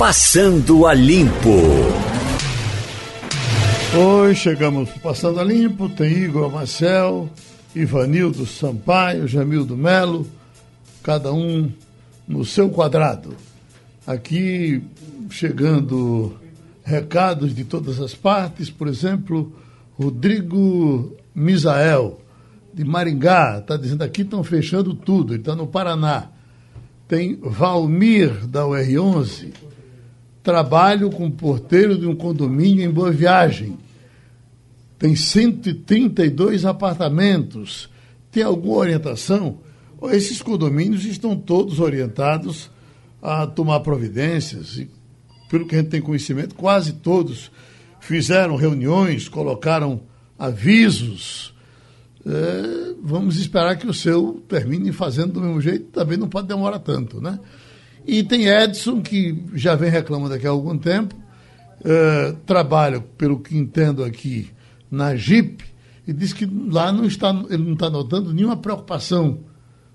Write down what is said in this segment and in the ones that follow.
Passando a Limpo. Oi, chegamos Passando a Limpo. Tem Igor Marcel, Ivanildo Sampaio, Jamildo Melo, cada um no seu quadrado. Aqui chegando recados de todas as partes, por exemplo, Rodrigo Misael, de Maringá, está dizendo aqui estão fechando tudo, ele está no Paraná. Tem Valmir, da UR11, trabalho com porteiro de um condomínio em Boa Viagem. Tem 132 apartamentos. Tem alguma orientação? Esses condomínios estão todos orientados a tomar providências e, pelo que a gente tem conhecimento, quase todos fizeram reuniões, colocaram avisos. É, vamos esperar que o seu termine fazendo do mesmo jeito, também não pode demorar tanto, né? E tem Edson, que já vem reclamando aqui há algum tempo, é, trabalha, pelo que entendo aqui, na Jeep, e diz que lá não está, ele não está notando nenhuma preocupação.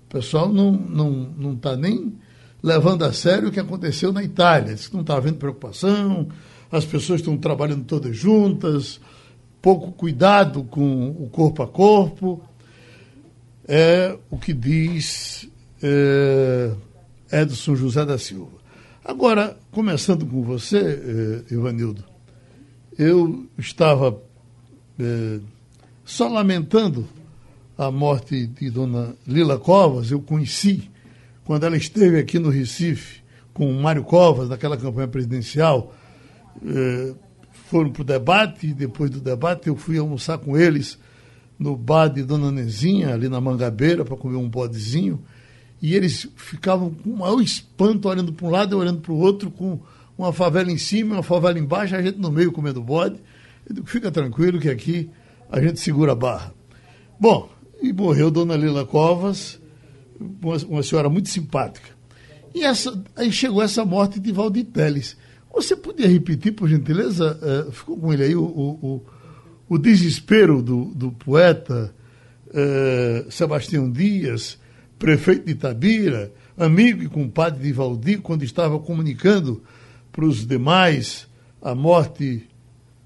O pessoal não está não, não tá nem levando a sério o que aconteceu na Itália. Diz que não está havendo preocupação, as pessoas estão trabalhando todas juntas, pouco cuidado com o corpo a corpo. É o que diz é, Edson José da Silva. Agora, começando com você, é, Ivanildo, eu estava é, só lamentando a morte de Dona Lila Covas, eu conheci quando ela esteve aqui no Recife com o Mário Covas, naquela campanha presidencial, eh, foram para o debate, e depois do debate eu fui almoçar com eles no bar de Dona Nezinha, ali na Mangabeira, para comer um bodezinho, e eles ficavam com o maior espanto, olhando para um lado e olhando para o outro, com uma favela em cima, uma favela embaixo, a gente no meio comendo bode. Eu digo, fica tranquilo que aqui a gente segura a barra. Bom, e morreu Dona Lila Covas, uma, uma senhora muito simpática. E essa, aí chegou essa morte de Valdir Teles. Você podia repetir, por gentileza? Uh, ficou com ele aí o, o, o desespero do, do poeta uh, Sebastião Dias, prefeito de Itabira, amigo e compadre de Valdir, quando estava comunicando para os demais a morte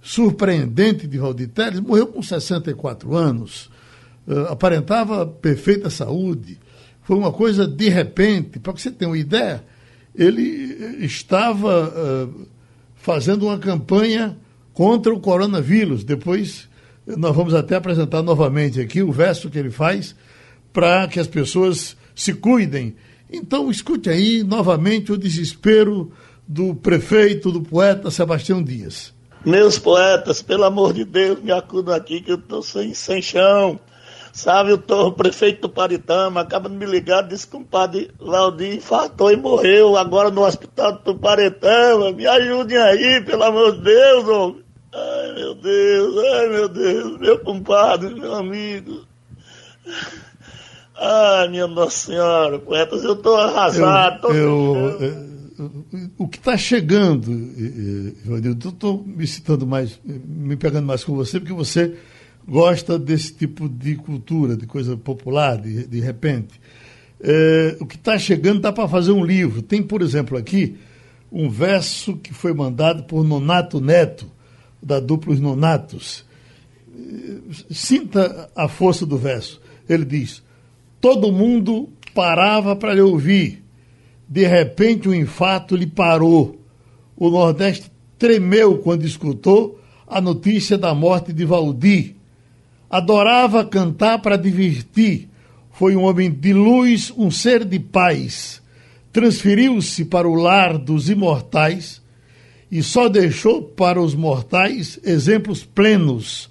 surpreendente de Valdir Teles, morreu com 64 anos, uh, aparentava perfeita saúde foi uma coisa de repente, para você ter uma ideia, ele estava uh, fazendo uma campanha contra o coronavírus. Depois nós vamos até apresentar novamente aqui o verso que ele faz para que as pessoas se cuidem. Então, escute aí novamente o desespero do prefeito, do poeta Sebastião Dias. Meus poetas, pelo amor de Deus, me acudam aqui que eu estou sem, sem chão. Sabe, o, prefeito do Paritama acaba de me ligar, disse que o padre infartou e morreu agora no hospital do Paritama. Me ajudem aí, pelo amor de Deus, homem. Ai, meu Deus, ai, meu Deus, meu compadre, meu amigo. Ai, minha Nossa Senhora, poetas, eu estou arrasado. Eu, eu, eu, o que está chegando, eu estou me citando mais, me pegando mais com você, porque você gosta desse tipo de cultura, de coisa popular, de, de repente. É, o que está chegando dá para fazer um livro. Tem, por exemplo, aqui um verso que foi mandado por Nonato Neto, da dupla Os Nonatos. Sinta a força do verso. Ele diz: Todo mundo parava para lhe ouvir. De repente, um infarto lhe parou. O Nordeste tremeu quando escutou a notícia da morte de Valdir Adorava cantar para divertir. Foi um homem de luz, um ser de paz. Transferiu-se para o lar dos imortais e só deixou para os mortais exemplos plenos.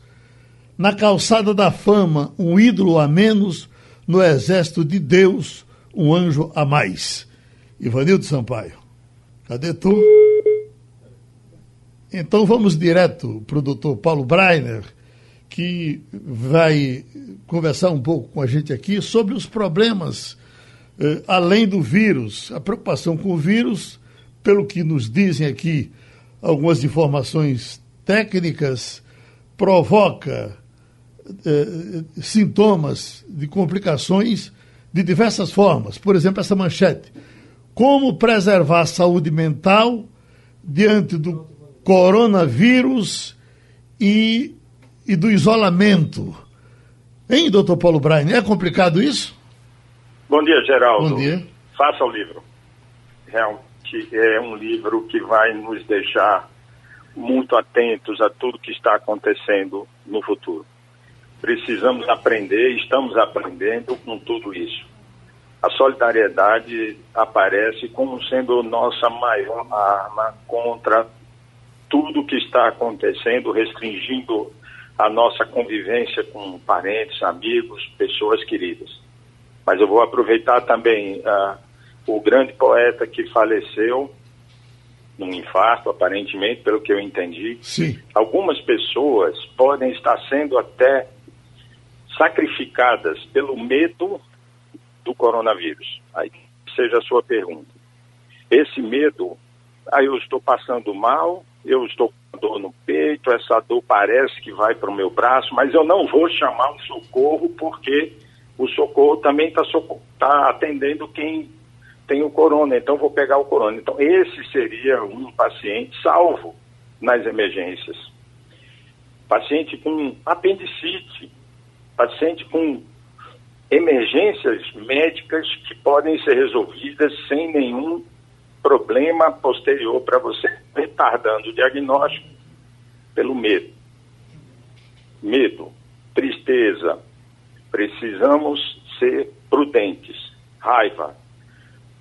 Na calçada da fama, um ídolo a menos, no exército de Deus, um anjo a mais. Ivanildo Sampaio, cadê tu? Então vamos direto para o doutor Paulo Breiner que vai conversar um pouco com a gente aqui sobre os problemas eh, além do vírus, a preocupação com o vírus, pelo que nos dizem aqui algumas informações técnicas, provoca eh, sintomas de complicações de diversas formas. Por exemplo, essa manchete: Como preservar a saúde mental diante do coronavírus e, e do isolamento. Hein, doutor Paulo Braine? É complicado isso? Bom dia, Geraldo. Bom dia. Faça o livro. Realmente é um livro que vai nos deixar muito atentos a tudo que está acontecendo no futuro. Precisamos aprender, estamos aprendendo com tudo isso. A solidariedade aparece como sendo nossa maior arma contra tudo que está acontecendo, restringindo a nossa convivência com parentes, amigos, pessoas queridas. Mas eu vou aproveitar também uh, o grande poeta que faleceu num infarto, aparentemente, pelo que eu entendi. Sim. Algumas pessoas podem estar sendo até sacrificadas pelo medo do coronavírus. Aí seja a sua pergunta. Esse medo, aí eu estou passando mal, eu estou com dor no peito, essa dor parece que vai para o meu braço, mas eu não vou chamar o socorro porque o socorro também está tá atendendo quem tem o corona, então vou pegar o corona. Então esse seria um paciente salvo nas emergências. Paciente com apendicite, paciente com emergências médicas que podem ser resolvidas sem nenhum problema posterior para você, retardando o diagnóstico pelo medo. Medo, tristeza. Precisamos ser prudentes. Raiva.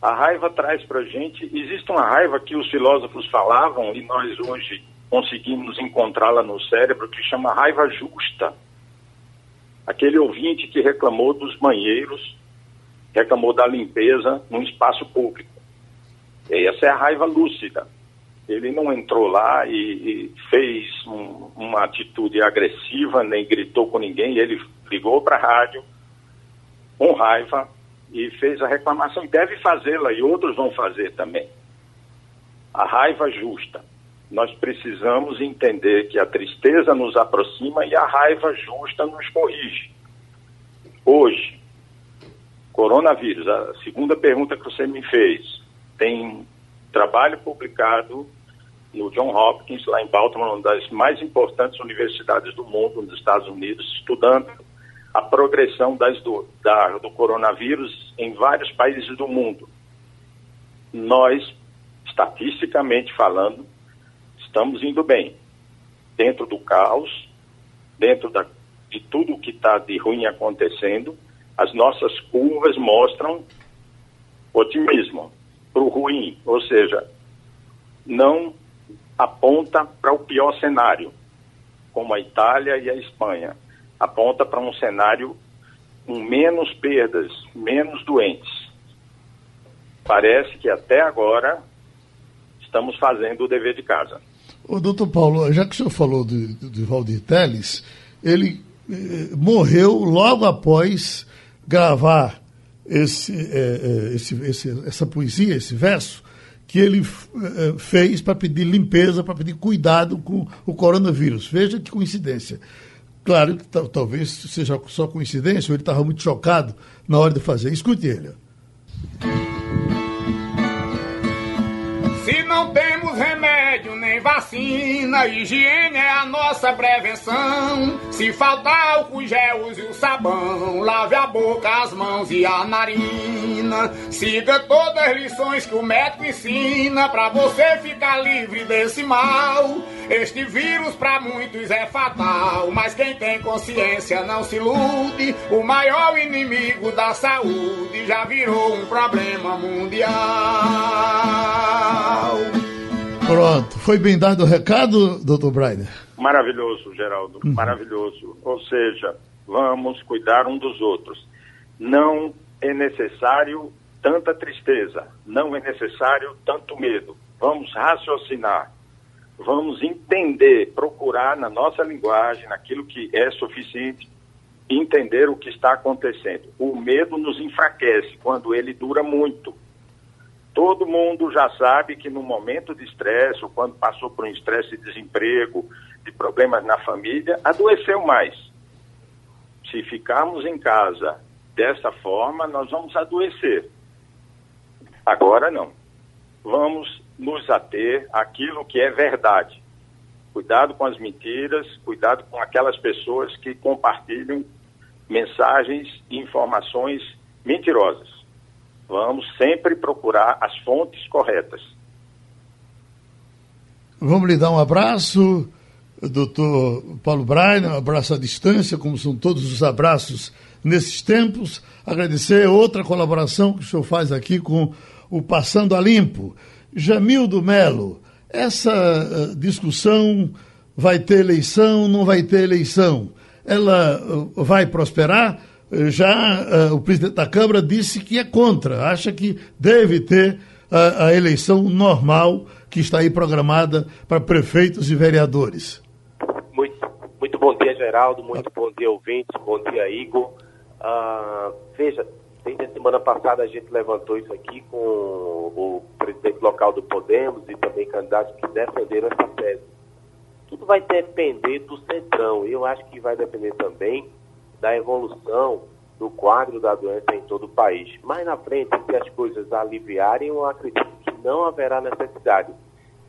A raiva traz para a gente. Existe uma raiva que os filósofos falavam e nós hoje conseguimos encontrá-la no cérebro que chama raiva justa aquele ouvinte que reclamou dos banheiros, reclamou da limpeza num espaço público. E essa é a raiva lúcida. Ele não entrou lá e, e fez um, uma atitude agressiva, nem gritou com ninguém, ele ligou para a rádio com raiva e fez a reclamação. E deve fazê-la, e outros vão fazer também. A raiva justa nós precisamos entender que a tristeza nos aproxima e a raiva justa nos corrige. Hoje, coronavírus, a segunda pergunta que você me fez, tem trabalho publicado no John Hopkins, lá em Baltimore, uma das mais importantes universidades do mundo, nos Estados Unidos, estudando a progressão das, do, da, do coronavírus em vários países do mundo. Nós, estatisticamente falando, estamos indo bem. Dentro do caos, dentro da, de tudo que está de ruim acontecendo, as nossas curvas mostram otimismo para o ruim, ou seja, não aponta para o pior cenário, como a Itália e a Espanha. Aponta para um cenário com menos perdas, menos doentes. Parece que até agora estamos fazendo o dever de casa. O doutor Paulo, já que o senhor falou de, de Valdir Teles, ele eh, morreu logo após gravar esse, eh, eh esse, esse, essa poesia, esse verso, que ele eh, fez para pedir limpeza, para pedir cuidado com o coronavírus. Veja que coincidência. Claro que talvez seja só coincidência, ou ele estava muito chocado na hora de fazer. Escute ele. Se vacina, higiene é a nossa prevenção. Se faltar álcool gel, use o sabão, lave a boca, as mãos e a narina. Siga todas as lições que o médico ensina pra você ficar livre desse mal. Este vírus para muitos é fatal, mas quem tem consciência não se ilude. O maior inimigo da saúde já virou um problema mundial. Pronto, foi bem dado o recado, doutor Brainer? Maravilhoso, Geraldo, uhum. maravilhoso. Ou seja, vamos cuidar um dos outros. Não é necessário tanta tristeza, não é necessário tanto medo. Vamos raciocinar vamos entender, procurar na nossa linguagem, naquilo que é suficiente, entender o que está acontecendo. O medo nos enfraquece quando ele dura muito. Todo mundo já sabe que no momento de estresse, ou quando passou por um estresse de desemprego, de problemas na família, adoeceu mais. Se ficarmos em casa dessa forma, nós vamos adoecer. Agora não. Vamos nos ater àquilo que é verdade. Cuidado com as mentiras, cuidado com aquelas pessoas que compartilham mensagens e informações mentirosas. Vamos sempre procurar as fontes corretas. Vamos lhe dar um abraço, doutor Paulo Brainer, um abraço à distância, como são todos os abraços nesses tempos. Agradecer outra colaboração que o senhor faz aqui com o Passando a Limpo. Jamildo Melo, essa uh, discussão vai ter eleição, não vai ter eleição, ela uh, vai prosperar? Uh, já o presidente da Câmara disse que é contra, acha que deve ter a, a eleição normal que está aí programada para prefeitos e vereadores. Muito, muito bom dia, Geraldo, muito bom dia, ouvintes, bom dia, Igor. Uh, veja, desde a semana passada a gente levantou isso aqui com o presidente local do Podemos e também candidatos que defenderam essa tese. Tudo vai depender do centrão. Eu acho que vai depender também da evolução do quadro da doença em todo o país. Mais na frente, se as coisas aliviarem, eu acredito que não haverá necessidade.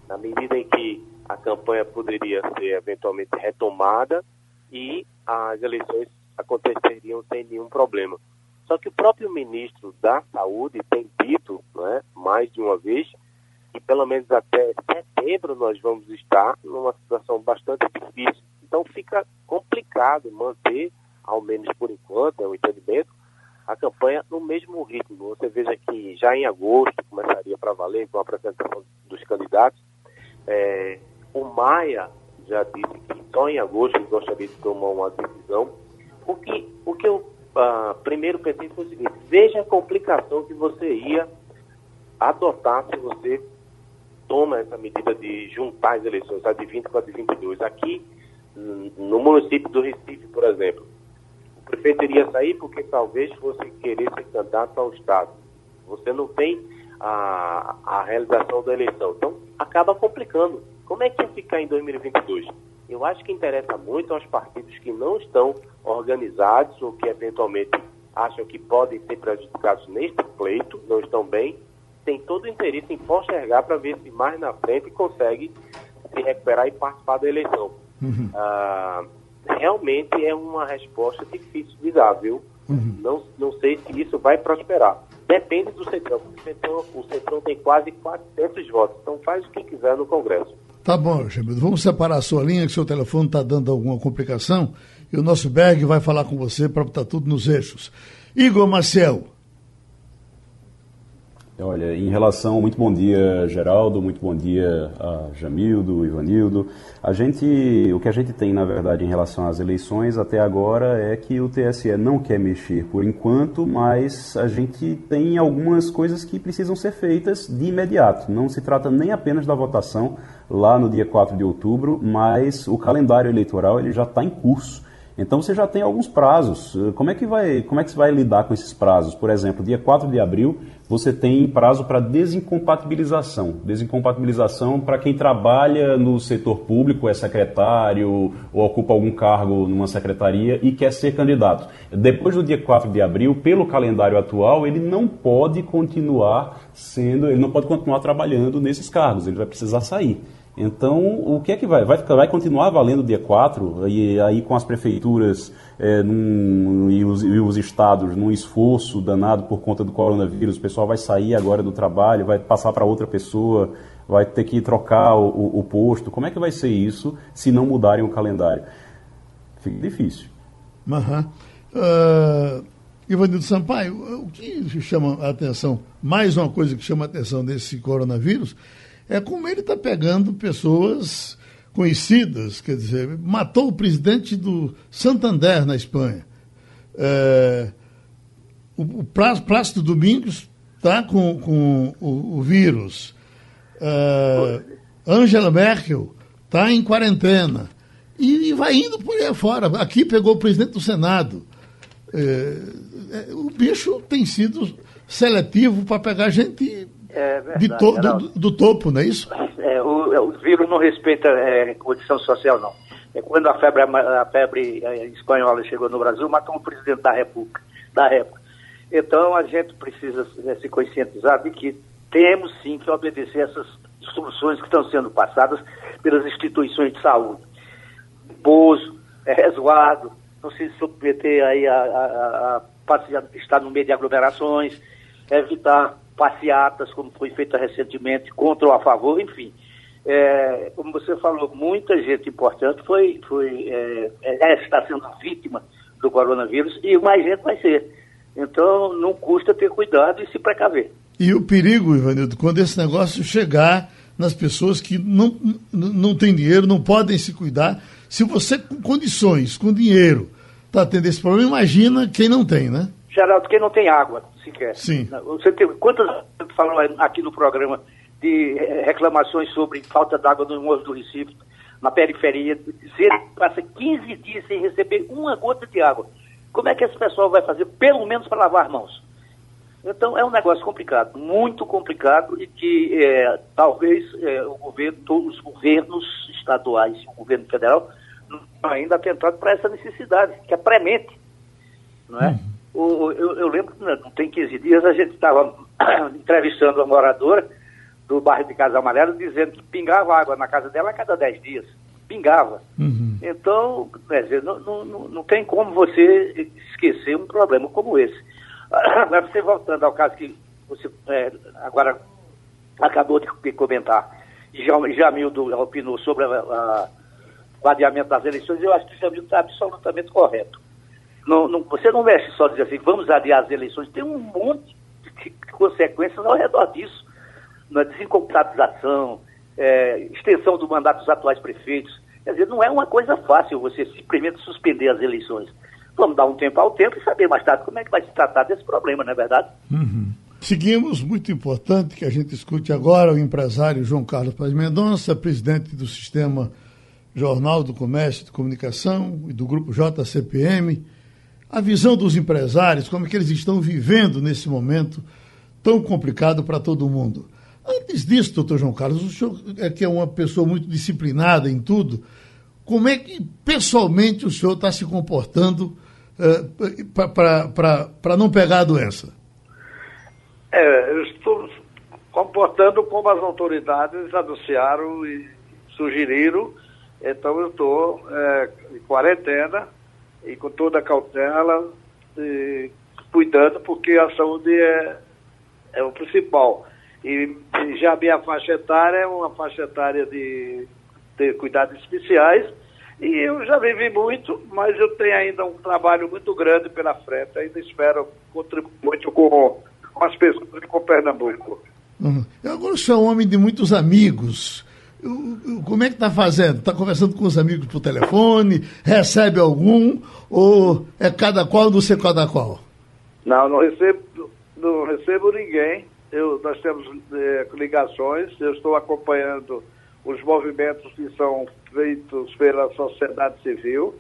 Na medida em que a campanha poderia ser eventualmente retomada e as eleições aconteceriam sem nenhum problema. Só que o próprio ministro da Saúde tem dito, é, mais de uma vez, que pelo menos até setembro nós vamos estar numa situação bastante difícil. Então fica complicado manter, ao menos por enquanto, é um entendimento, a campanha no mesmo ritmo. Você veja que já em agosto começaria para valer com a apresentação dos candidatos. É, o Maia já disse que só em agosto gostaria de tomar uma decisão. O que, o que eu uh, primeiro pensei foi o seguinte: veja a complicação que você ia adotar se você toma essa medida de juntar as eleições, a de 20 com a de 22. Aqui, no município do Recife, por exemplo, o prefeito iria sair porque talvez fosse querer ser candidato ao Estado. Você não tem a, a realização da eleição. Então, acaba complicando. Como é que ia ficar em 2022? Eu acho que interessa muito aos partidos que não estão organizados ou que eventualmente acham que podem ser prejudicados neste pleito, não estão bem, tem todo o interesse em postergar para ver se mais na frente consegue se recuperar e participar da eleição. Uhum. Ah, realmente é uma resposta difícil de dar, viu? Uhum. Não, não sei se isso vai prosperar. Depende do Centrão, porque o Centrão, o Centrão tem quase 400 votos, então faz o que quiser no Congresso. Tá bom, Jamildo. Vamos separar a sua linha, que seu telefone está dando alguma complicação, e o nosso Berg vai falar com você para botar tudo nos eixos. Igor Marcel, Olha, em relação, muito bom dia Geraldo, muito bom dia a Jamildo, Ivanildo. A gente, o que a gente tem na verdade em relação às eleições até agora é que o TSE não quer mexer por enquanto, mas a gente tem algumas coisas que precisam ser feitas de imediato. Não se trata nem apenas da votação lá no dia 4 de outubro, mas o calendário eleitoral ele já está em curso. Então você já tem alguns prazos. Como é que vai, como é que você vai lidar com esses prazos? Por exemplo, dia 4 de abril, você tem prazo para desincompatibilização. Desincompatibilização para quem trabalha no setor público, é secretário ou ocupa algum cargo numa secretaria e quer ser candidato. Depois do dia 4 de abril, pelo calendário atual, ele não pode continuar sendo, ele não pode continuar trabalhando nesses cargos, ele vai precisar sair. Então, o que é que vai? Vai, vai continuar valendo dia 4, e aí com as prefeituras é, num, e, os, e, os, estados num esforço danado por conta do coronavírus, o pessoal vai sair agora do trabalho, vai passar para outra pessoa, vai ter que trocar o, o, o, posto. Como é que vai ser isso se não mudarem o calendário? Fica difícil. Uhum. Uh, Ivanildo Sampaio, o que chama a atenção, mais uma coisa que chama a atenção desse coronavírus, é como ele está pegando pessoas conhecidas, quer dizer, matou o presidente do Santander na Espanha. É, o, o Plácido Domingos está com, com o, o vírus. É, Angela Merkel está em quarentena. E, e, vai indo por aí fora. Aqui pegou o presidente do Senado. É, é o bicho tem sido seletivo para pegar gente é verdade, to, do, do, topo, não é isso? É, o, é, o vírus não respeita é, condição social, não. É, quando a febre, a febre é, espanhola chegou no Brasil, matou o presidente da República, da época. Então a gente precisa é, se conscientizar de que temos sim que obedecer essas instruções que estão sendo passadas pelas instituições de saúde. Pouso, é, resguardo, não se submeter aí a, a, a, a estar no meio de aglomerações, evitar passeatas, como foi feita recentemente, contra ou a favor, enfim. É, como você falou, muita gente importante foi, foi é, é, está sendo vítima do coronavírus e mais gente vai ser. Então, não custa ter cuidado e se precaver. E o perigo, Ivanildo, quando esse negócio chegar nas pessoas que não, não têm dinheiro, não podem se cuidar. Se você, com condições, com dinheiro, está tendo esse problema, imagina quem não tem, né? Geraldo, quem não tem água, sequer. Sim. Você tem, quantas falou aqui no programa de reclamações sobre falta d'água no Morro do Recife, na periferia, que passa 15 dias sem receber uma gota de água. Como é que esse pessoal vai fazer, pelo menos para lavar as mãos? Então é um negócio complicado, muito complicado e que é, talvez é, o governo, todos os governos estaduais e o governo federal não ainda atentado para essa necessidade, que é premente. Não é? Uhum. O, eu, eu, lembro que não tem 15 dias a gente estava entrevistando uma moradora do bairro de Casa Amarela dizendo que pingava água na casa dela a cada 10 dias. Pingava. Uhum. Então, quer dizer, não, não, não tem como você esquecer um problema como esse. Agora, você voltando ao caso que você é, agora acabou de comentar, Jamildo opinou sobre o adiamento das eleições, eu acho que o Jamildo está absolutamente correto. Não, não, você não mexe só dizer assim, vamos adiar as eleições, tem um monte de consequências ao redor disso. Na desincomputabilização, é, extensão do mandato dos atuais prefeitos. Quer dizer, não é uma coisa fácil você simplesmente suspender as eleições. Vamos dar um tempo ao tempo e saber mais tarde como é que vai se tratar desse problema, não é verdade? Uhum. Seguimos, muito importante que a gente escute agora o empresário João Carlos Paz Mendonça, presidente do Sistema Jornal do Comércio e de Comunicação e do Grupo JCPM. A visão dos empresários, como é que eles estão vivendo nesse momento tão complicado para todo mundo. Antes disso, doutor João Carlos, o senhor é que é uma pessoa muito disciplinada em tudo, como é que pessoalmente o senhor está se comportando para não pegar a doença? É, eu estou comportando como as autoridades anunciaram e sugeriram. Então eu estou é, em quarentena e com toda a cautela, e, cuidando, porque a saúde é, é o principal. E, e já a minha faixa etária é uma faixa etária de ter cuidados especiais e eu já vivi muito, mas eu tenho ainda um trabalho muito grande pela frente. Ainda espero contribuir muito com, com as pessoas de Pernambuco. Uhum. Agora o senhor é um homem de muitos amigos. Como é que está fazendo? Está conversando com os amigos por telefone? Recebe algum? Ou é cada qual do ser cada qual? Não, não recebo, não recebo ninguém. Eu, nós temos é, ligações, eu estou acompanhando os movimentos que são feitos pela sociedade civil.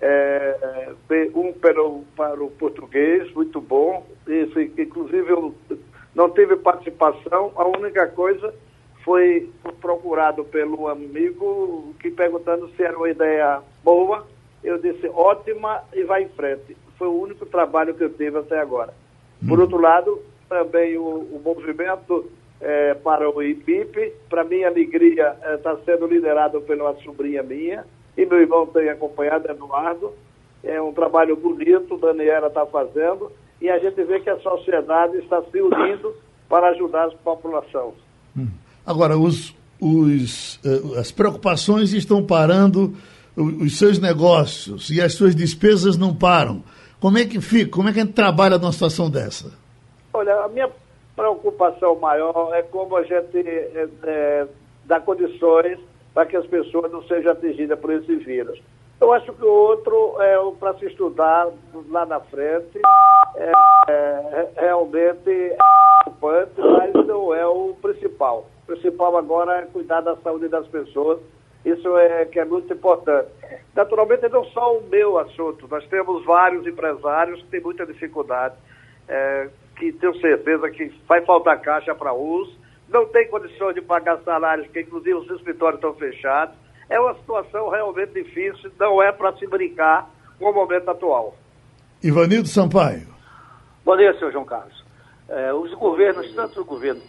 É, um para o, para o português, muito bom. Esse, inclusive, eu não tive participação. A única coisa foi procurado pelo amigo que perguntando se era uma ideia boa. Eu disse ótima e vai em frente. Foi o único trabalho que eu tive até agora. Por hum. outro lado, também o, o movimento é, para o IPIP. Para minha alegria, está é, sendo liderado pela sobrinha minha e meu irmão tem acompanhado, Eduardo. É um trabalho bonito, Daniela está fazendo, e a gente vê que a sociedade está se unindo para ajudar a população. Hum. Agora, os, os, uh, as preocupações estão parando, os, os seus negócios e as suas despesas não param. Como é que fica? Como é que a gente trabalha numa situação dessa? Olha, a minha preocupação maior é como a gente é, é, dá condições para que as pessoas não sejam atingidas por esse vírus. Eu acho que o outro é para se estudar lá na frente. É, é, realmente é preocupante, mas não é o principal. O principal agora é cuidar da saúde das pessoas. Isso é que é muito importante. Naturalmente, não só o meu assunto. Nós temos vários empresários que têm muita dificuldade. É, que tenho certeza que vai faltar caixa para uso, não tem condições de pagar salários, porque inclusive os escritórios estão fechados. É uma situação realmente difícil, não é para se brincar com o momento atual. Ivanildo Sampaio. Bom dia, senhor João Carlos. É, os governos, tanto o governo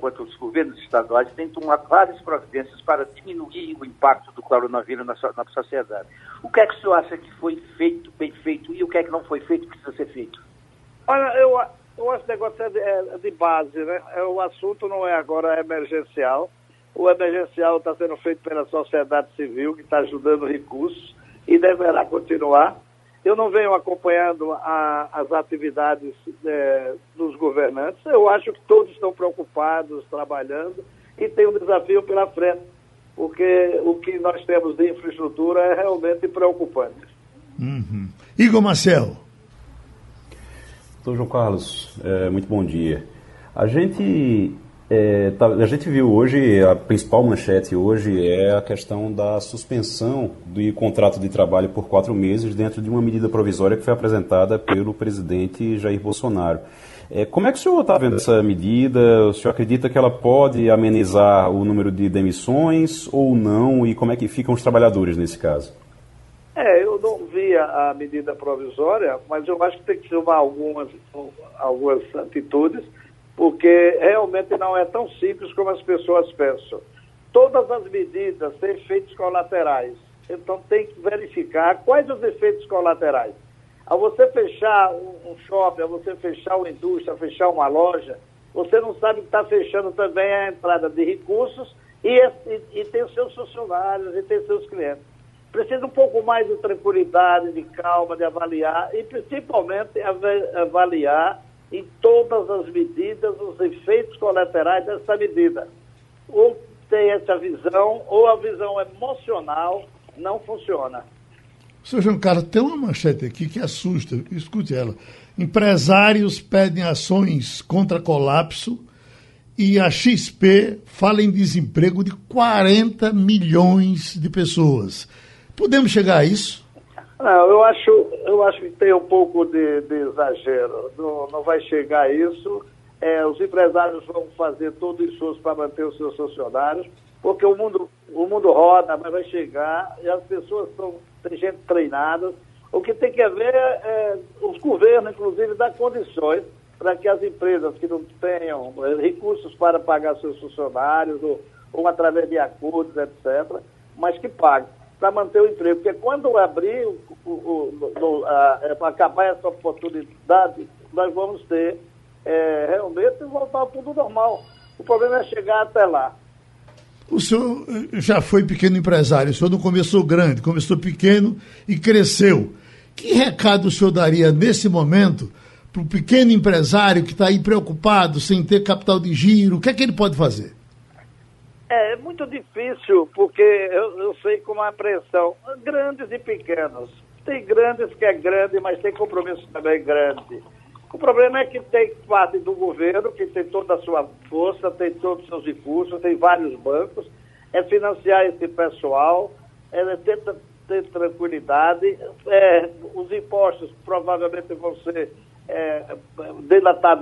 quanto os governos estaduais têm tomado várias providências para diminuir o impacto do coronavírus na, na sociedade. O que é que o senhor acha que foi feito, bem feito, e o que é que não foi feito, precisa ser feito? Olha, eu, eu acho que o negócio é de, é de base, né? É, o assunto não é agora emergencial. O emergencial está sendo feito pela sociedade civil, que está ajudando recursos, e deverá continuar. Eu não venho acompanhando a, as atividades é, dos governantes. Eu acho que todos estão preocupados, trabalhando, e tem um desafio pela frente, porque o que nós temos de infraestrutura é realmente preocupante. Uhum. Igor Marcel. Doutor João Carlos, é, muito bom dia. A gente é, tá, a gente viu hoje, a principal manchete hoje é a questão da suspensão do contrato de trabalho por quatro meses dentro de uma medida provisória que foi apresentada pelo presidente Jair Bolsonaro. É, como é que o senhor está vendo essa medida? O senhor acredita que ela pode amenizar o número de demissões ou não? E como é que ficam os trabalhadores nesse caso? É, eu não vi a, a medida provisória, mas eu acho que tem que tomar algumas, algumas atitudes porque realmente não é tão simples como as pessoas pensam. Todas as medidas têm efeitos colaterais, então tem que verificar quais os efeitos colaterais. Ao você fechar um shopping, ao você fechar uma indústria, fechar uma loja, você não sabe que está fechando também a entrada de recursos e, e, e tem os seus funcionários e tem os seus clientes. Precisa um pouco mais de tranquilidade, de calma, de avaliar e principalmente avaliar em todas as medidas os efeitos colaterais dessa medida. Ou tem essa visão, ou a visão emocional não funciona. Seu João Carlos, tem uma manchete aqui que assusta, escute ela. Empresários pedem ações contra colapso e a XP fala em desemprego de 40 milhões de pessoas. Podemos chegar a isso? Não, eu acho, eu acho que tem um pouco de, de exagero. Não, não vai chegar a isso. É, os empresários vão fazer todo o esforço para manter os seus funcionários, porque o mundo, o mundo roda, mas vai chegar e as pessoas estão, tem gente treinada. O que tem que haver é, é os governos, inclusive, dar condições para que as empresas que não tenham é, recursos para pagar seus funcionários, ou, ou através de acordos, etc., mas que paguem para manter o emprego. Porque quando abrir, o, o, o, é, para acabar essa oportunidade, nós vamos ter é, realmente voltar tudo normal. O problema é chegar até lá. O senhor eh, já foi pequeno empresário, o senhor não começou grande, começou pequeno e cresceu. Que recado o senhor daria nesse momento para o pequeno empresário que está aí preocupado, sem ter capital de giro? O que é que ele pode fazer? É, é muito difícil, porque eu, eu sei como a pressão. Grandes e pequenos. Tem grandes que é grande, mas tem compromisso também grande. O problema é que tem parte do governo, que tem toda a sua força, tem todos os seus recursos, tem vários bancos, é financiar esse pessoal, é ter, ter tranquilidade. É, os impostos provavelmente vão ser é,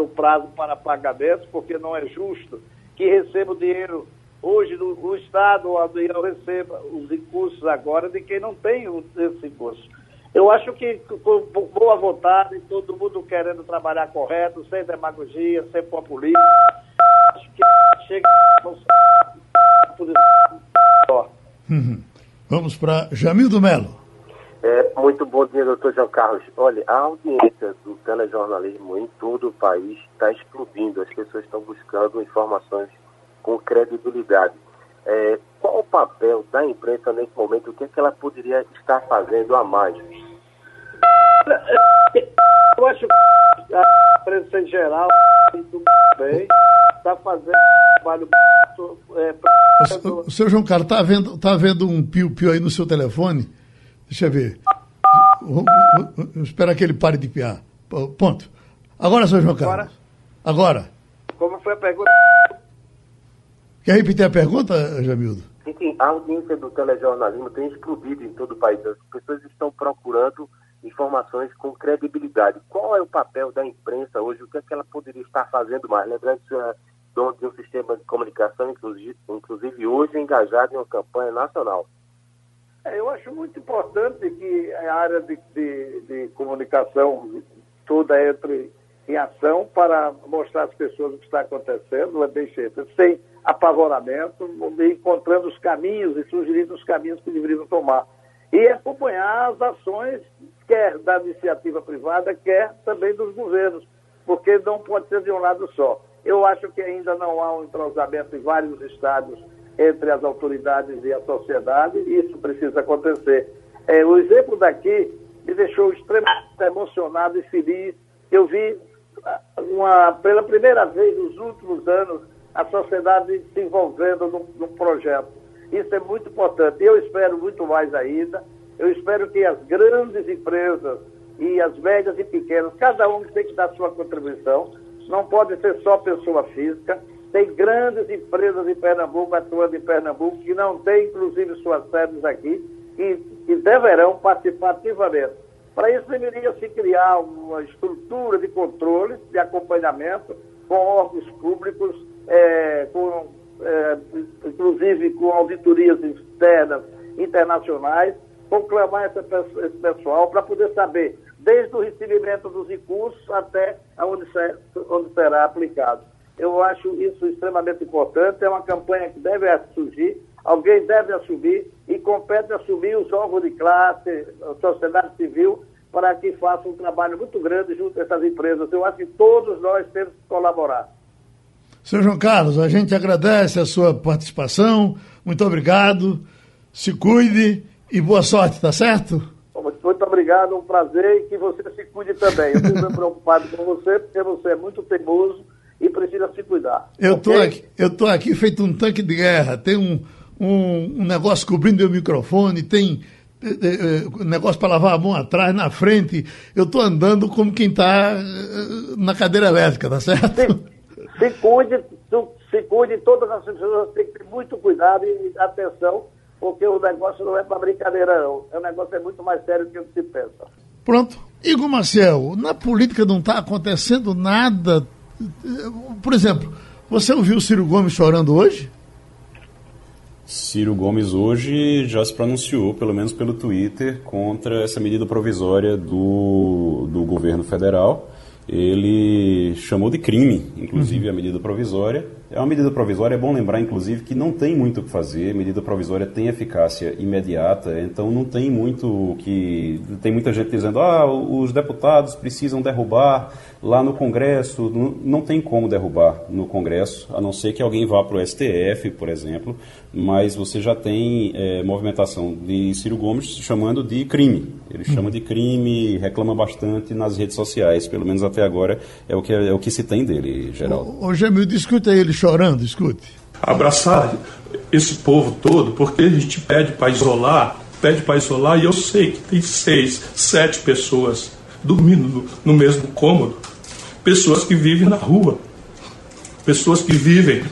o prazo para pagamento, porque não é justo que receba o dinheiro Hoje, o, o Estado ou a União receba os recursos agora de quem não tem esse recurso. Eu acho que com boa vontade, todo mundo querendo trabalhar correto, sem demagogia, sem populismo, acho que chega uhum. Vamos para Jamil do Melo. É, muito bom dia, doutor João Carlos. Olha, a audiência do telejornalismo em todo o país está explodindo. As pessoas estão buscando informações com credibilidade. É, qual o papel da imprensa nesse momento? O que, é que ela poderia estar fazendo a mais? Eu acho que a imprensa em geral, muito bem, está fazendo um trabalho. É, pra... o, o seu João Carlos, está vendo, tá vendo um pio-pio aí no seu telefone? Deixa eu ver. Espera que ele pare de piar. Ponto. Agora, seu João Carlos. Agora. Agora. Como foi a pergunta? Quer repetir a pergunta, Jamildo? Sim, a audiência do telejornalismo tem explodido em todo o país. As pessoas estão procurando informações com credibilidade. Qual é o papel da imprensa hoje? O que é que ela poderia estar fazendo mais? Lembrando que é dono de um sistema de comunicação, inclusive, inclusive hoje engajado em uma campanha nacional. É, eu acho muito importante que a área de, de, de comunicação toda entre em ação para mostrar às pessoas o que está acontecendo, é sem apavoramento, encontrando os caminhos e sugerindo os caminhos que deveriam tomar. E acompanhar as ações, quer da iniciativa privada, quer também dos governos, porque não pode ser de um lado só. Eu acho que ainda não há um entrosamento em vários estados entre as autoridades e a sociedade, e isso precisa acontecer. É, o exemplo daqui me deixou extremamente emocionado e feliz. Eu vi, uma, pela primeira vez nos últimos anos, a sociedade se envolvendo num projeto. Isso é muito importante. Eu espero muito mais ainda. Eu espero que as grandes empresas e as médias e pequenas, cada um tem que dar sua contribuição. Não pode ser só pessoa física. Tem grandes empresas em Pernambuco, atuando em Pernambuco, que não têm, inclusive, suas sedes aqui, e que deverão participar ativamente. Para isso, deveria se criar uma estrutura de controle, de acompanhamento, com órgãos públicos, é, com, é, inclusive com auditorias externas, internacionais, conclamar esse, esse pessoal para poder saber, desde o recebimento dos recursos até onde, ser, onde será aplicado. Eu acho isso extremamente importante, é uma campanha que deve surgir, alguém deve assumir e compete assumir os órgãos de classe, a sociedade civil, para que faça um trabalho muito grande junto a essas empresas. Eu acho que todos nós temos que colaborar. Senhor João Carlos, a gente agradece a sua participação, muito obrigado, se cuide e boa sorte, tá certo? Muito obrigado, um prazer e que você se cuide também. Eu estou preocupado com você porque você é muito teimoso e precisa se cuidar. Eu estou okay? aqui, eu tô aqui feito um tanque de guerra, tem um, um, um negócio cobrindo o microfone, tem eh, eh, eh, negócio para lavar a mão atrás, na frente. Eu estou andando como quem está na cadeira elétrica, tá certo? Se, se cuide, se cuide, todas as pessoas têm que ter muito cuidado e atenção, porque o negócio não é para brincadeira, não. O negócio é muito mais sério do que se pensa. Pronto. Igor Marcel, na política não está acontecendo nada. Por exemplo, você ouviu o Ciro Gomes chorando hoje? Ciro Gomes hoje já se pronunciou, pelo menos pelo Twitter, contra essa medida provisória do, do governo federal. Ele chamou de crime, inclusive, uhum. a medida provisória. É uma medida provisória, é bom lembrar, inclusive, que não tem muito o que fazer. A medida provisória tem eficácia imediata, então não tem muito que. Tem muita gente dizendo, ah, os deputados precisam derrubar lá no Congresso. Não, tem como derrubar no Congresso, a não ser que alguém vá para o STF, por exemplo. Mas você já tem é, movimentação de Ciro Gomes chamando de crime. Ele chama de crime, reclama bastante nas redes sociais, pelo menos até agora é o que, é o que se tem dele, Geraldo. Ô, ô Gemil, discuta ele chorando, escute. Abraçar esse povo todo, porque a gente pede para isolar, pede para isolar, e eu sei que tem seis, sete pessoas dormindo no mesmo cômodo. Pessoas que vivem na rua. Pessoas que vivem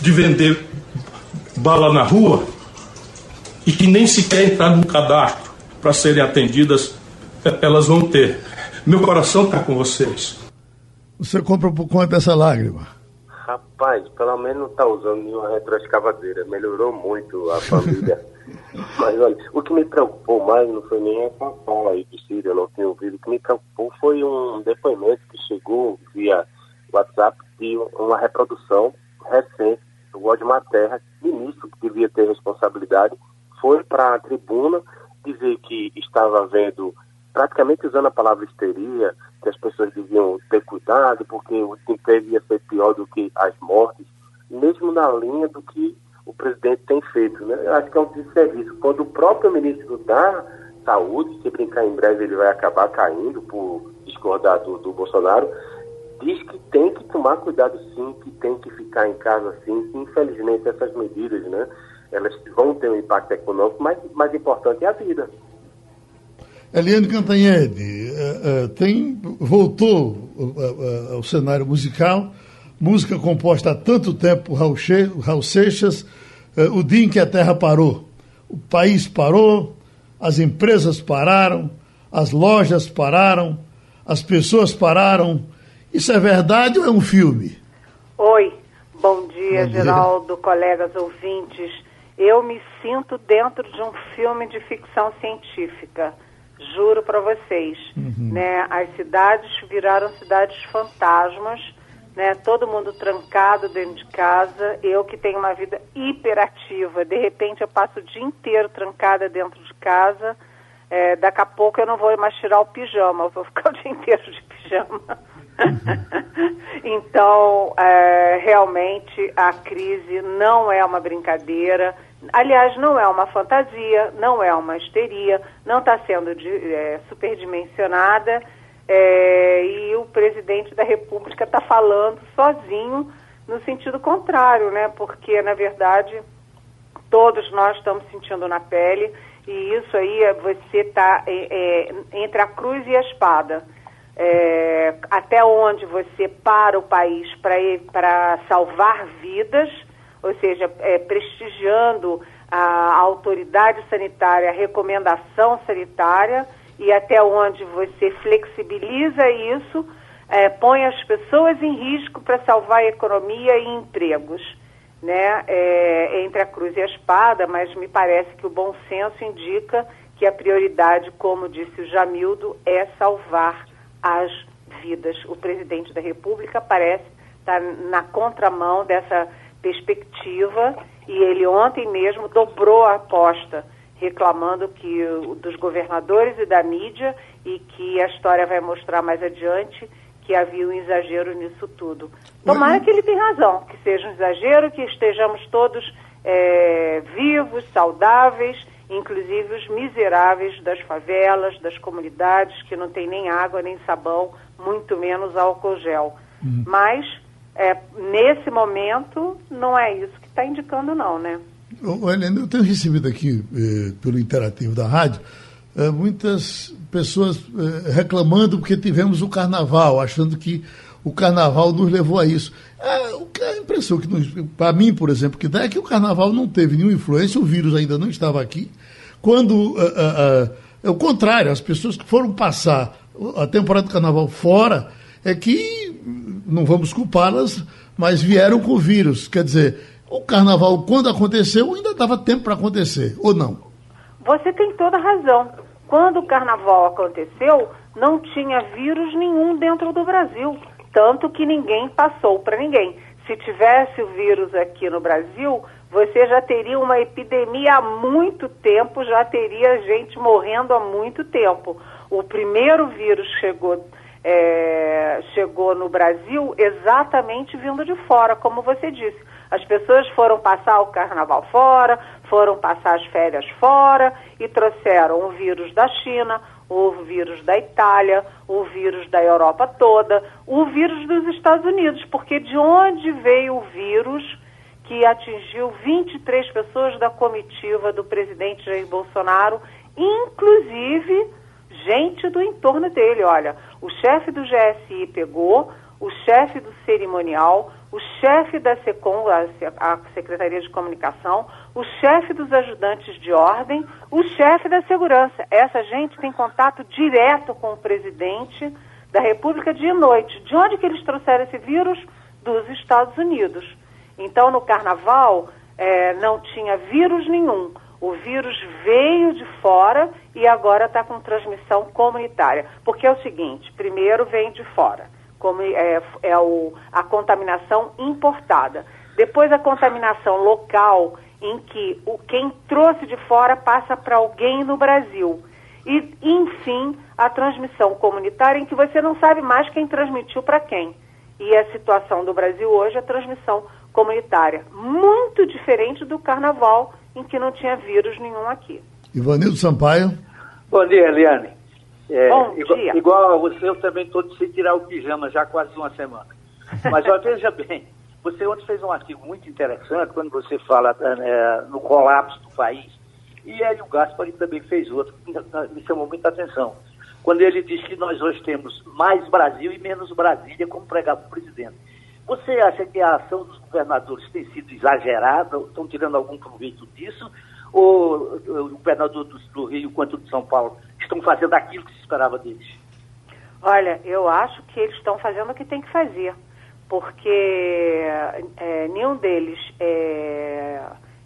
de vender bala na rua e que nem sequer entrar no cadastro para serem atendidas, elas vão ter. Meu coração está com vocês. Você compra por conta dessa lágrima? Rapaz, pelo menos não está usando nenhuma retroescavadeira. Melhorou muito a família. Mas olha, o que me preocupou mais não foi nem essa fala aí do Círio, eu não tinha ouvido. O que me preocupou foi um depoimento chegou via WhatsApp de uma reprodução recente do Godmar Terra, ministro que devia ter responsabilidade, foi para a tribuna dizer que estava vendo, praticamente usando a palavra histeria, que as pessoas deviam ter cuidado, porque o desemprego ia ser pior do que as mortes, mesmo na linha do que o presidente tem feito. Né? Eu acho que é um desserviço. Quando o próprio ministro da Saúde, se brincar em breve ele vai acabar caindo por discordar do, do Bolsonaro, diz que tem que tomar cuidado sim, que tem que ficar em casa sim. Infelizmente essas medidas, né, elas vão ter um impacto econômico, mas mais importante é a vida. Eliane Cantanhede uh, uh, tem, voltou uh, ao cenário musical, música composta há tanto tempo por Raul, Raul Seixas, o dia em que a Terra parou. O país parou, as empresas pararam, as lojas pararam, as pessoas pararam. Isso é verdade ou é um filme? Oi, bom dia, bom dia. Geraldo, colegas ouvintes. Eu me sinto dentro de um filme de ficção científica Juro para vocês, Uhum. né? As cidades viraram cidades fantasmas, né? Todo mundo trancado dentro de casa. Eu que tenho uma vida hiperativa, de repente eu passo o dia inteiro trancada dentro de casa. É, daqui a pouco eu não vou mais tirar o pijama, eu vou ficar o dia inteiro de pijama. então, é, realmente a crise não é uma brincadeira. Aliás, não é uma fantasia, não é uma histeria, não está sendo de, é, superdimensionada é, e o presidente da República está falando sozinho no sentido contrário, né? Porque, na verdade, todos nós estamos sentindo na pele e isso aí é você está é, é, entre a cruz e a espada. É, até onde você para o país para salvar vidas, ou seja, é, prestigiando a autoridade sanitária, a recomendação sanitária, e até onde você flexibiliza isso, é, põe as pessoas em risco para salvar a economia e empregos. Né, é, entre a cruz e a espada, mas me parece que o bom senso indica que a prioridade, como disse o Jamildo, é salvar as vidas. O presidente da República parece estar na contramão dessa perspectiva e ele ontem mesmo dobrou a aposta, reclamando que dos governadores e da mídia e que a história vai mostrar mais adiante que havia um exagero nisso tudo. Tomara que ele tenha razão, que seja um exagero, que estejamos todos é, vivos, saudáveis, inclusive os miseráveis das favelas, das comunidades que não tem nem água nem sabão, muito menos álcool gel. Uhum. Mas é, nesse momento não é isso que está indicando não, né? Olha, eu tenho recebido aqui eh, pelo interativo da rádio muitas pessoas eh, reclamando porque tivemos o carnaval, achando que o carnaval nos levou a isso. É, a impressão que, para mim, por exemplo, que dá é que o carnaval não teve nenhuma influência, o vírus ainda não estava aqui. Quando é o contrário, as pessoas que foram passar a temporada do carnaval fora é que não vamos culpá-las, mas vieram com o vírus. Quer dizer, o carnaval, quando aconteceu, ainda dava tempo para acontecer, ou não? Você tem toda a razão. Quando o carnaval aconteceu, não tinha vírus nenhum dentro do Brasil. Tanto que ninguém passou para ninguém. Se tivesse o vírus aqui no Brasil, você já teria uma epidemia há muito tempo, já teria gente morrendo há muito tempo. O primeiro vírus chegou, é, chegou no Brasil exatamente vindo de fora, como você disse. As pessoas foram passar o carnaval fora, foram passar as férias fora e trouxeram o vírus da China, o vírus da Itália, o vírus da Europa toda, o vírus dos Estados Unidos, porque de onde veio o vírus que atingiu 23 pessoas da comitiva do presidente Jair Bolsonaro, inclusive gente do entorno dele. Olha, o chefe do GSI pegou, o chefe do cerimonial, o chefe da SECOM, a, Secretaria de Comunicação, o chefe dos ajudantes de ordem, o chefe da segurança. Essa gente tem contato direto com o presidente da República dia e noite. De onde que eles trouxeram esse vírus? Dos Estados Unidos. Então, no carnaval, é, não tinha vírus nenhum. O vírus veio de fora e agora está com transmissão comunitária. Porque é o seguinte: primeiro vem de fora como é, é o, a contaminação importada. Depois a contaminação local, em que o, quem trouxe de fora passa para alguém no Brasil. E, enfim, a transmissão comunitária, em que você não sabe mais quem transmitiu para quem. E a situação do Brasil hoje é a transmissão comunitária. Muito diferente do carnaval, em que não tinha vírus nenhum aqui. Ivanildo Sampaio. Bom dia, Eliane. É, Bom igual, dia. igual a você, eu também estou sem tirar o pijama já há quase uma semana. Mas ó, veja bem, você ontem fez um artigo muito interessante quando você fala é, no colapso do país. E Hélio Gaspari também fez outro, que me chamou muita atenção. Quando ele diz que nós hoje temos mais Brasil e menos Brasília, como pregava o presidente. Você acha que a ação dos governadores tem sido exagerada? Estão tirando algum proveito disso? Ou o governador do, do Rio quanto de São Paulo estão fazendo aquilo que se esperava deles? Olha, eu acho que eles estão fazendo o que tem que fazer, porque é, nenhum deles é,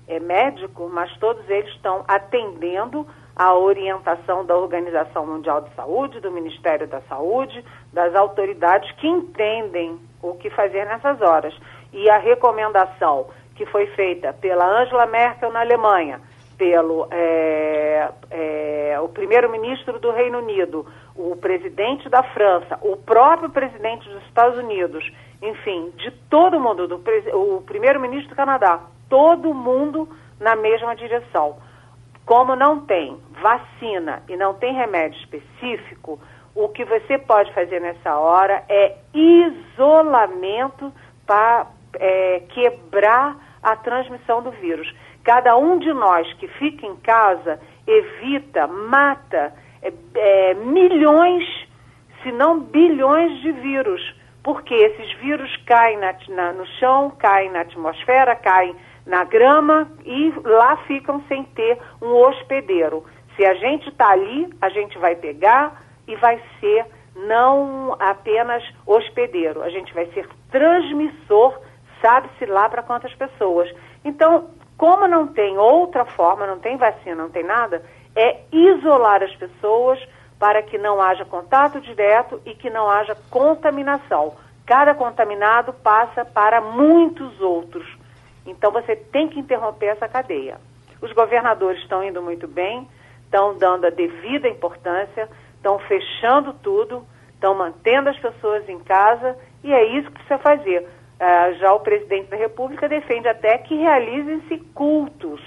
é médico, mas todos eles estão atendendo a orientação da Organização Mundial de Saúde, do Ministério da Saúde, das autoridades que entendem o que fazer nessas horas. E a recomendação que foi feita pela Angela Merkel na Alemanha, pelo é, é, o primeiro-ministro do Reino Unido, o presidente da França, o próprio presidente dos Estados Unidos, enfim, de todo mundo, do, o primeiro-ministro do Canadá, todo mundo na mesma direção. Como não tem vacina e não tem remédio específico, o que você pode fazer nessa hora é isolamento para é, quebrar a transmissão do vírus. Cada um de nós que fica em casa evita, mata é, é, milhões, se não bilhões de vírus, porque esses vírus caem na, na, no chão, caem na atmosfera, caem na grama e lá ficam sem ter um hospedeiro. Se a gente está ali, a gente vai pegar e vai ser não apenas hospedeiro, a gente vai ser transmissor, sabe-se lá para quantas pessoas. Então, como não tem outra forma, não tem vacina, não tem nada, é isolar as pessoas para que não haja contato direto e que não haja contaminação. Cada contaminado passa para muitos outros. Então você tem que interromper essa cadeia. Os governadores estão indo muito bem, estão dando a devida importância, estão fechando tudo, estão mantendo as pessoas em casa e é isso que precisa fazer. Uh, já o presidente da República defende até que realizem-se cultos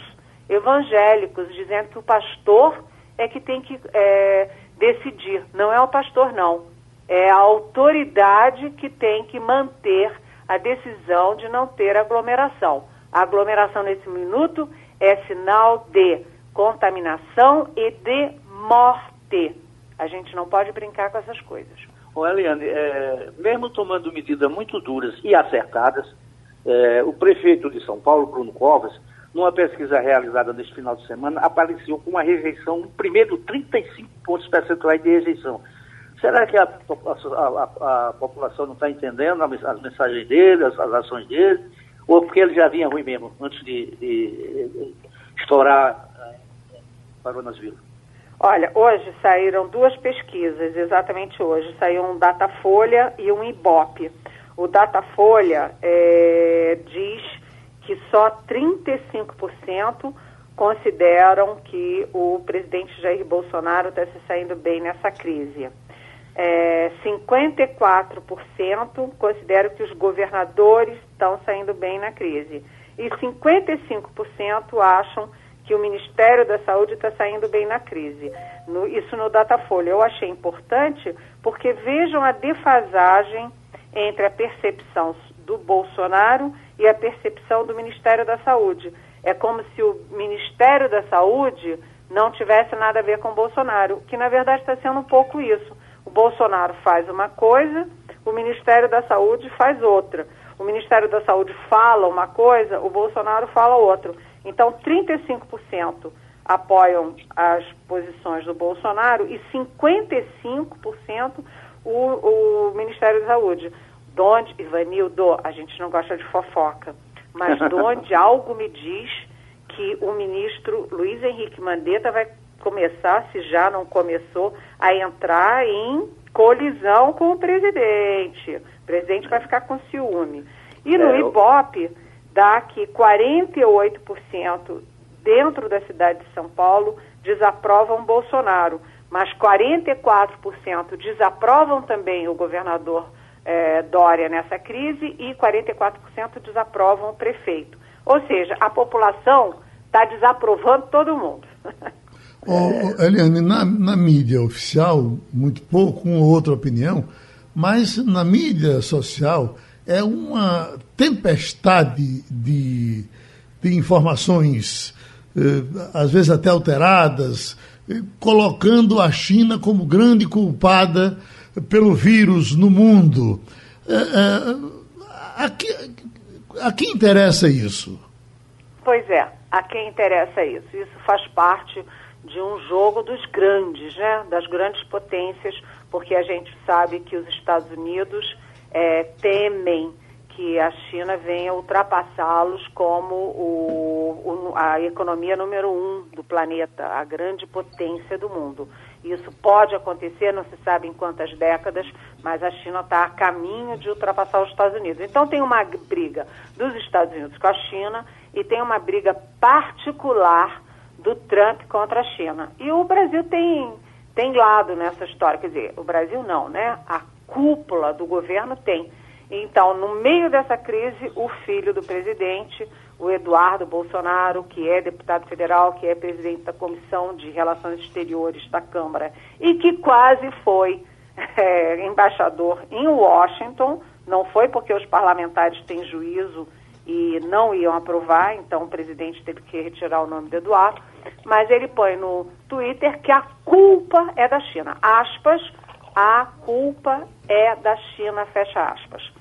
evangélicos, dizendo que o pastor é que tem que é, decidir. Não é o pastor, não. É a autoridade que tem que manter a decisão de não ter aglomeração. A aglomeração nesse minuto é sinal de contaminação e de morte. A gente não pode brincar com essas coisas. Ô, Eliane, é, mesmo tomando medidas muito duras e acertadas, é, o prefeito de São Paulo, Bruno Covas, numa pesquisa realizada neste final de semana, apareceu com uma rejeição, um primeiro 35 pontos percentuais de rejeição. Será que a, a, a, a população não está entendendo as mensagens dele, as, as, ações dele? Ou porque ele já vinha ruim mesmo, antes de, de, de estourar uh, o coronavírus? Olha, hoje saíram duas pesquisas, exatamente hoje. Saiu um Datafolha e um Ibope. O Datafolha é, diz que só 35% consideram que o presidente Jair Bolsonaro está se saindo bem nessa crise é, 54% consideram que os governadores estão saindo bem na crise. E 55% acham que o Ministério da Saúde está saindo bem na crise. No, isso no Datafolha. Eu achei importante porque vejam a defasagem entre a percepção do Bolsonaro e a percepção do Ministério da Saúde. É como se o Ministério da Saúde não tivesse nada a ver com o Bolsonaro, que na verdade está sendo um pouco isso. O Bolsonaro faz uma coisa, o Ministério da Saúde faz outra. O Ministério da Saúde fala uma coisa, o Bolsonaro fala outra. Então, 35% apoiam as posições do Bolsonaro e 55% o, o Ministério da Saúde. Donde, Ivanildo, a gente não gosta de fofoca, mas donde algo me diz que o ministro Luiz Henrique Mandetta vai começar, se já não começou, a entrar em colisão com o presidente. O presidente vai ficar com ciúme. E no é, Ibope, dá que 48% dentro da cidade de São Paulo desaprovam Bolsonaro, mas 44% desaprovam também o governador eh, Dória nessa crise e 44% desaprovam o prefeito. Ou seja, a população está desaprovando todo mundo. Oh, Eliane, na, na mídia oficial, muito pouco, uma ou outra opinião, mas na mídia social é uma tempestade de, de informações, eh, às vezes até alteradas, eh, colocando a China como grande culpada pelo vírus no mundo. Eh, a, que, a quem interessa isso? Pois é, a quem interessa isso? Isso faz parte de um jogo dos grandes, né? das grandes potências, porque a gente sabe que os Estados Unidos é, temem que a China venha ultrapassá-los como o, o, a economia número um do planeta, a grande potência do mundo. Isso pode acontecer, não se sabe em quantas décadas, mas a China está a caminho de ultrapassar os Estados Unidos. Então tem uma briga dos Estados Unidos com a China e tem uma briga particular do Trump contra a China. E o Brasil tem, tem lado nessa história, quer dizer, o Brasil não, né? A cúpula do governo tem. Então, no meio dessa crise, o filho do presidente, o Eduardo Bolsonaro, que é deputado federal, que é presidente da Comissão de Relações Exteriores da Câmara e que quase foi é, embaixador em Washington, não foi porque os parlamentares têm juízo e não iam aprovar, então o presidente teve que retirar o nome do Eduardo, mas ele põe no Twitter que a culpa é da China. Aspas, a culpa é da China, fecha aspas.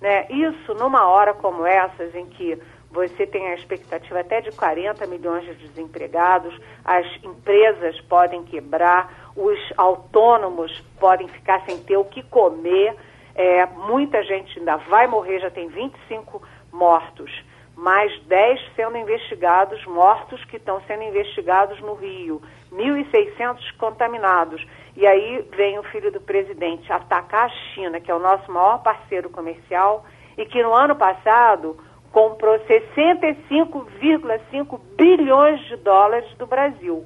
Né? Isso numa hora como essas, em que você tem a expectativa até de 40 milhões de desempregados, as empresas podem quebrar, os autônomos podem ficar sem ter o que comer, é, muita gente ainda vai morrer, já tem 25 mortos, mais 10 sendo investigados, mortos que estão sendo investigados no Rio, 1.600 contaminados. E aí vem o filho do presidente atacar a China, que é o nosso maior parceiro comercial, e que no ano passado comprou 65,5 bilhões de dólares do Brasil.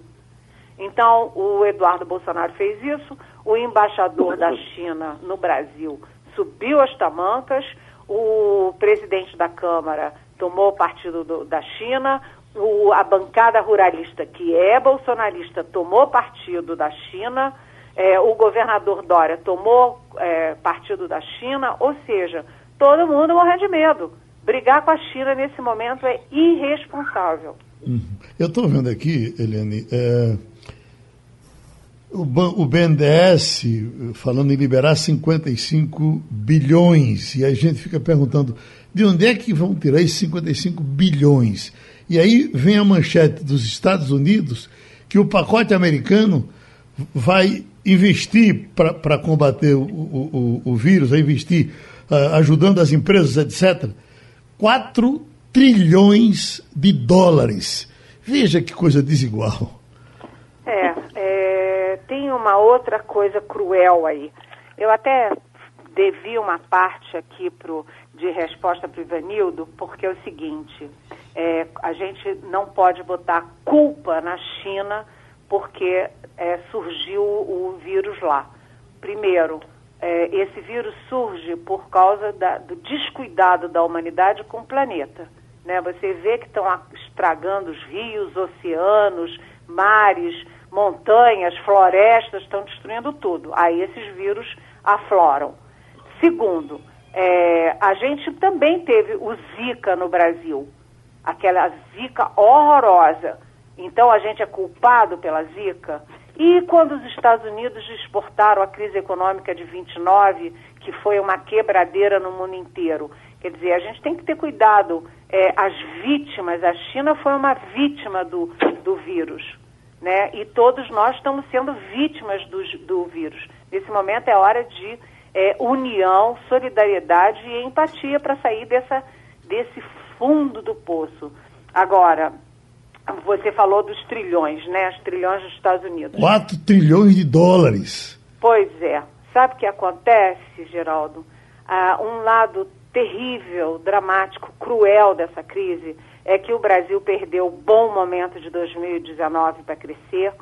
Então, o Eduardo Bolsonaro fez isso, o embaixador da China no Brasil subiu as tamancas, o presidente da Câmara tomou partido do, da China, o, a bancada ruralista, que é bolsonarista, tomou partido da China, é, o governador Dória tomou é, partido da China, ou seja, todo mundo morrendo de medo. Brigar com a China nesse momento é irresponsável. Uhum. Eu estou vendo aqui, Eliane, é, o, o BNDES falando em liberar 55 bilhões, e a gente fica perguntando de onde é que vão tirar esses 55 bilhões? E aí vem a manchete dos Estados Unidos que o pacote americano vai investir para combater o, o, o, vírus, vai investir uh, ajudando as empresas, etc. 4 trilhões de dólares. Veja que coisa desigual. É, é, tem uma outra coisa cruel aí. Eu até devi uma parte aqui pro, de resposta para o Ivanildo, porque é o seguinte, é, a gente não pode botar culpa na China porque é, surgiu o vírus lá. Primeiro, é, esse vírus surge por causa da, do descuidado da humanidade com o planeta. Né? Você vê que estão estragando os rios, oceanos, mares, montanhas, florestas, estão destruindo tudo. Aí esses vírus afloram. Segundo, é, a gente também teve o Zika no Brasil, aquela Zika horrorosa. Então a gente é culpado pela Zika? E quando os Estados Unidos exportaram a crise econômica de 29, que foi uma quebradeira no mundo inteiro? Quer dizer, a gente tem que ter cuidado. É, as vítimas, a China foi uma vítima do, do vírus. Né? E todos nós estamos sendo vítimas do, do vírus. Nesse momento é hora de é, união, solidariedade e empatia para sair dessa, desse fundo do poço. Agora, você falou dos trilhões, né? Os trilhões dos Estados Unidos. 4 trilhões de dólares. Pois é. Sabe o que acontece, Geraldo? Ah, um lado terrível, dramático, cruel dessa crise é que o Brasil perdeu o bom momento de 2019 para crescer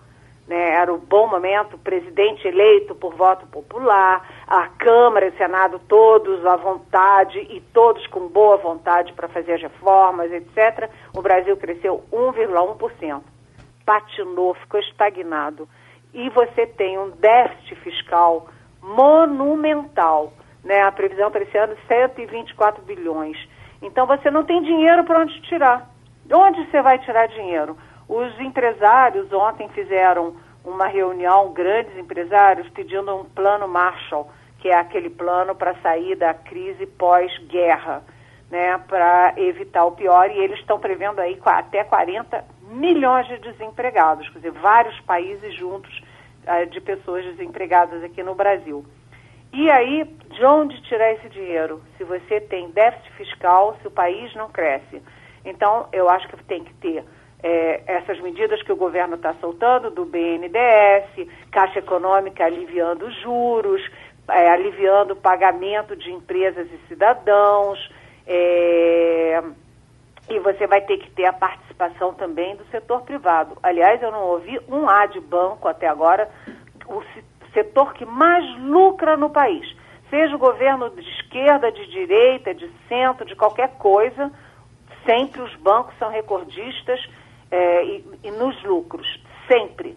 né, era o bom momento, presidente eleito por voto popular, a Câmara e o Senado todos à vontade e todos com boa vontade para fazer as reformas, etc. O Brasil cresceu 1,1%. Patinou, ficou estagnado. E você tem um déficit fiscal monumental. Né? A previsão para esse ano 124 bilhões. Então você não tem dinheiro para onde tirar. De onde você vai tirar dinheiro? Os empresários ontem fizeram uma reunião, grandes empresários, pedindo um plano Marshall, que é aquele plano para sair da crise pós-guerra, né, para evitar o pior, e eles estão prevendo aí até 40 milhões de desempregados, quer dizer, vários países juntos uh, de pessoas desempregadas aqui no Brasil. E aí, de onde tirar esse dinheiro? Se você tem déficit fiscal, se o país não cresce. Então, eu acho que tem que ter é, essas medidas que o governo está soltando, do BNDES, Caixa Econômica aliviando os juros, é, aliviando o pagamento de empresas e cidadãos. É, e você vai ter que ter a participação também do setor privado. Aliás, eu não ouvi um A de banco até agora, o setor que mais lucra no país. Seja o governo de esquerda, de direita, de centro, de qualquer coisa, sempre os bancos são recordistas é, e, e nos lucros, sempre.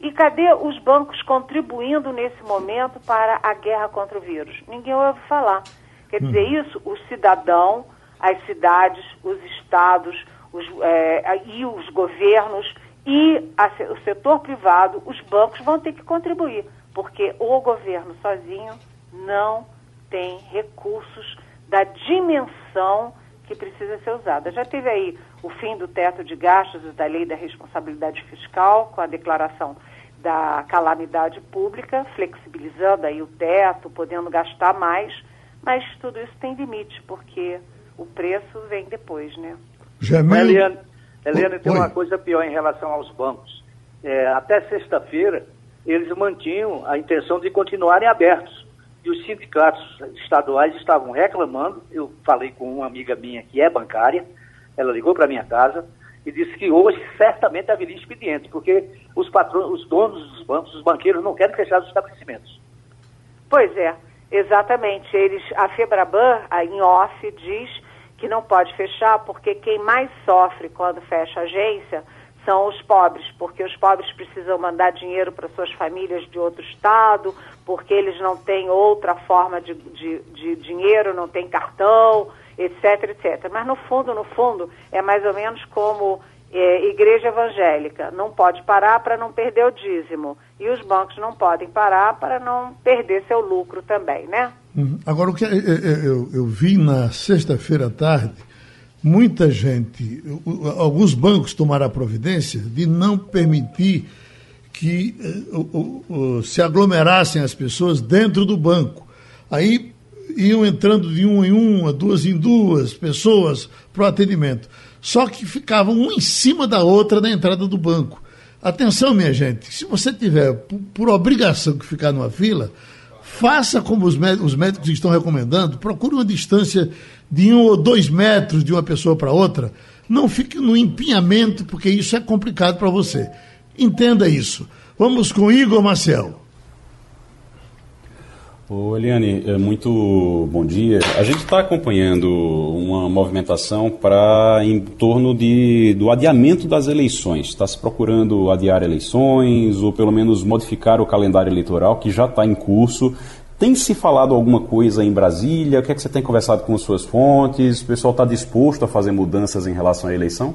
E cadê os bancos contribuindo nesse momento para a guerra contra o vírus? Ninguém ouve falar. Quer dizer, hum. isso, o cidadão, as cidades, os estados os, é, e os governos e a, o setor privado, os bancos vão ter que contribuir, porque o governo sozinho não tem recursos da dimensão que precisa ser usada. Já teve aí o fim do teto de gastos e da lei da responsabilidade fiscal, com a declaração da calamidade pública, flexibilizando aí o teto, podendo gastar mais, mas tudo isso tem limite, porque o preço vem depois, né? Jamil... Eliane, Eliane tem Oi. uma coisa pior em relação aos bancos. É, até sexta-feira, eles mantinham a intenção de continuarem abertos. E os sindicatos estaduais estavam reclamando. Eu falei com uma amiga minha que é bancária, ela ligou para minha casa e disse que hoje certamente haveria expediente, porque os patrões, os donos dos bancos, os banqueiros não querem fechar os estabelecimentos. Pois é, exatamente. Eles, a Febraban, em off, diz que não pode fechar porque quem mais sofre quando fecha a agência são os pobres, porque os pobres precisam mandar dinheiro para suas famílias de outro estado, porque eles não têm outra forma de, de, de dinheiro, não tem cartão, etc, etc. Mas no fundo, no fundo, é mais ou menos como é, igreja evangélica. Não pode parar para não perder o dízimo. E os bancos não podem parar para não perder seu lucro também, né? Uhum. Agora, o que eu, eu, eu vi na sexta-feira à tarde, muita gente, alguns bancos tomaram a providência de não permitir que uh, uh, se aglomerassem as pessoas dentro do banco. Aí iam entrando de uma em uma, duas em duas pessoas para o atendimento. Só que ficavam uma em cima da outra na entrada do banco. Atenção, minha gente, se você tiver por, por obrigação que ficar numa fila, faça como os médicos, os médicos estão recomendando, procure uma distância de um ou dois metros de uma pessoa para outra. Não fique no empinhamento, porque isso é complicado para você. Entenda isso. Vamos com Igor Marcel. Ô, Eliane, é, muito bom dia. A gente está acompanhando uma movimentação para em torno de, do adiamento das eleições. Está se procurando adiar eleições ou pelo menos modificar o calendário eleitoral que já está em curso. Tem se falado alguma coisa em Brasília? O que é que você tem conversado com suas fontes? O pessoal está disposto a fazer mudanças em relação à eleição?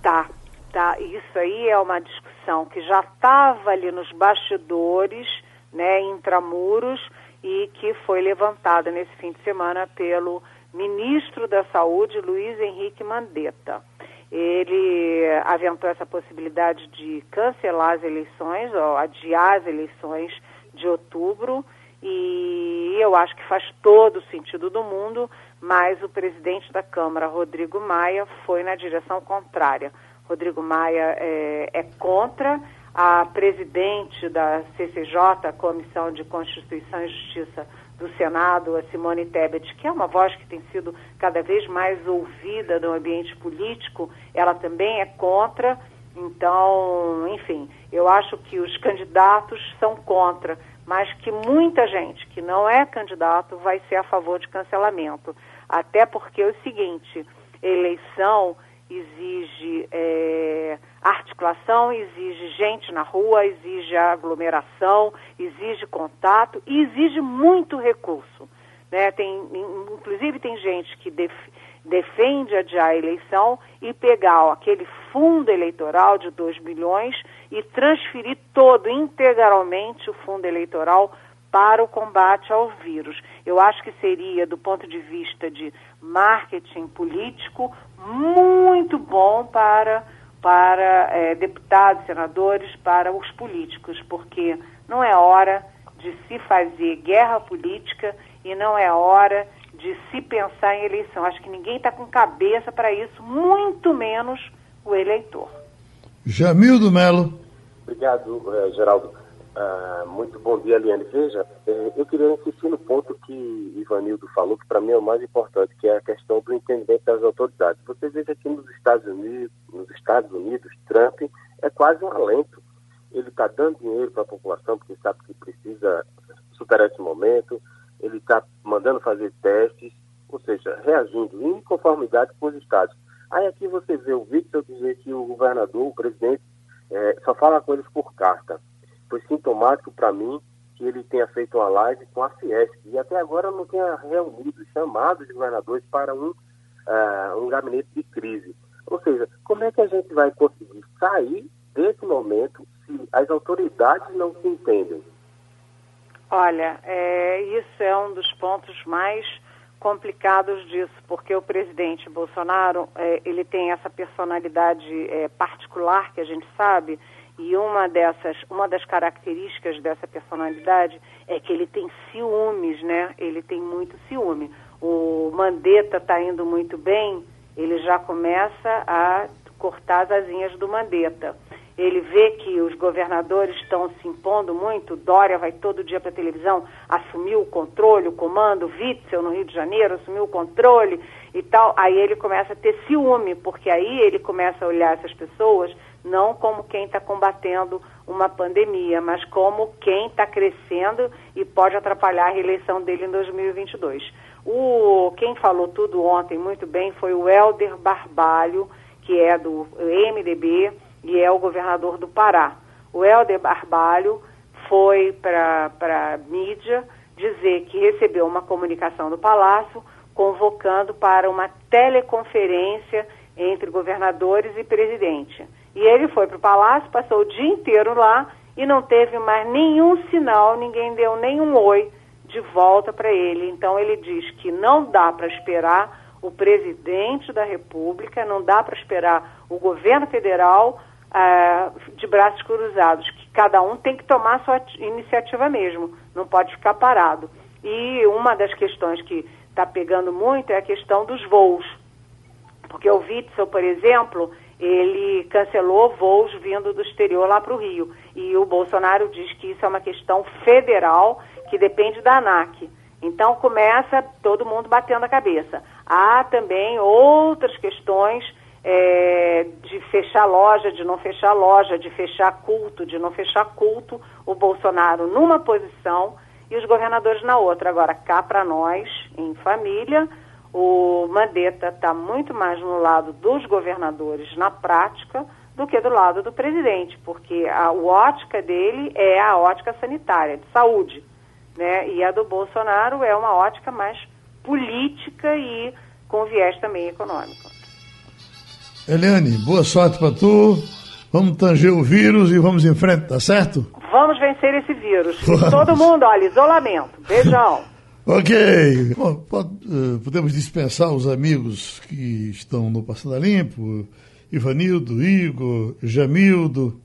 Tá, tá. Isso aí é uma discussão que já estava ali nos bastidores né, intramuros e que foi levantada nesse fim de semana pelo ministro da Saúde, Luiz Henrique Mandetta. Ele aventou essa possibilidade de cancelar as eleições, ou adiar as eleições de outubro, e eu acho que faz todo o sentido do mundo, mas o presidente da Câmara, Rodrigo Maia, foi na direção contrária. Rodrigo Maia é, é contra a presidente da CCJ, Comissão de Constituição e Justiça do Senado, a Simone Tebet, que é uma voz que tem sido cada vez mais ouvida no ambiente político, ela também é contra. Então, enfim, eu acho que os candidatos são contra, mas que muita gente que não é candidato vai ser a favor de cancelamento. Até porque é o seguinte, eleição exige é, articulação, exige gente na rua, exige aglomeração, exige contato e exige muito recurso. Né? Tem, inclusive tem gente que def, defende adiar a eleição e pegar ó, aquele fundo eleitoral de 2 bilhões e transferir todo integralmente o fundo eleitoral para o combate ao vírus. Eu acho que seria, do ponto de vista de marketing político, muito bom para, para é, deputados, senadores, para os políticos, porque não é hora de se fazer guerra política e não é hora de se pensar em eleição. Acho que ninguém está com cabeça para isso, muito menos o eleitor. Jamildo Melo. Obrigado, eh, Geraldo. Uh, muito bom dia, Eliane. Veja, eh, eu queria insistir no ponto que Ivanildo falou, que para mim é o mais importante, que é a questão do entendimento das autoridades. Você veja que nos Estados Unidos, nos Estados Unidos, Trump é quase um alento. Ele está dando dinheiro para a população, porque sabe que precisa superar esse momento, ele está mandando fazer testes, ou seja, reagindo em conformidade com os estados. Aí aqui você vê o Victor dizer que o governador, o presidente, é, só fala com eles por carta. Foi sintomático para mim que ele tenha feito uma live com a Fiesp e até agora não tenha reunido, chamado os governadores para um, uh, um gabinete de crise. Ou seja, como é que a gente vai conseguir sair desse momento se as autoridades não se entendem? Olha, é, isso é um dos pontos mais complicados disso, porque o presidente Bolsonaro é, ele tem essa personalidade é, particular que a gente sabe e uma dessas, uma das características dessa personalidade é que ele tem ciúmes, né? Ele tem muito ciúme. O Mandetta está indo muito bem, ele já começa a cortar as asinhas do Mandetta ele vê que os governadores estão se impondo muito, Dória vai todo dia para a televisão, assumiu o controle, o comando, Witzel no Rio de Janeiro assumiu o controle e tal, aí ele começa a ter ciúme, porque aí ele começa a olhar essas pessoas não como quem está combatendo uma pandemia, mas como quem está crescendo e pode atrapalhar a reeleição dele em 2022. O, quem falou tudo ontem muito bem foi o Helder Barbalho, que é do MDB, e é o governador do Pará. O Helder Barbalho foi para a mídia dizer que recebeu uma comunicação do Palácio convocando para uma teleconferência entre governadores e presidente. E ele foi para o Palácio, passou o dia inteiro lá e não teve mais nenhum sinal, ninguém deu nenhum oi de volta para ele. Então ele diz que não dá para esperar o presidente da República, não dá para esperar o governo federal uh, de braços cruzados, que cada um tem que tomar sua iniciativa mesmo, não pode ficar parado. E uma das questões que está pegando muito é a questão dos voos. Porque o Witzel, por exemplo, ele cancelou voos vindo do exterior lá para o Rio. E o Bolsonaro diz que isso é uma questão federal que depende da ANAC. Então começa todo mundo batendo a cabeça. Há também outras questões é, de fechar loja, de não fechar loja, de fechar culto, de não fechar culto, o Bolsonaro numa posição e os governadores na outra. Agora, cá para nós, em família, o Mandetta está muito mais no lado dos governadores na prática do que do lado do presidente, porque a, ótica dele é a ótica sanitária, de saúde, né? E a do Bolsonaro é uma ótica mais política e com viés também econômico. Eliane, boa sorte para tu. Vamos tanger o vírus e vamos em frente, tá certo? Vamos vencer esse vírus. Todo mundo, olha, isolamento. Beijão. ok. Bom, pode, uh, podemos dispensar os amigos que estão no Passando a Limpo. Ivanildo, Igor, Jamildo.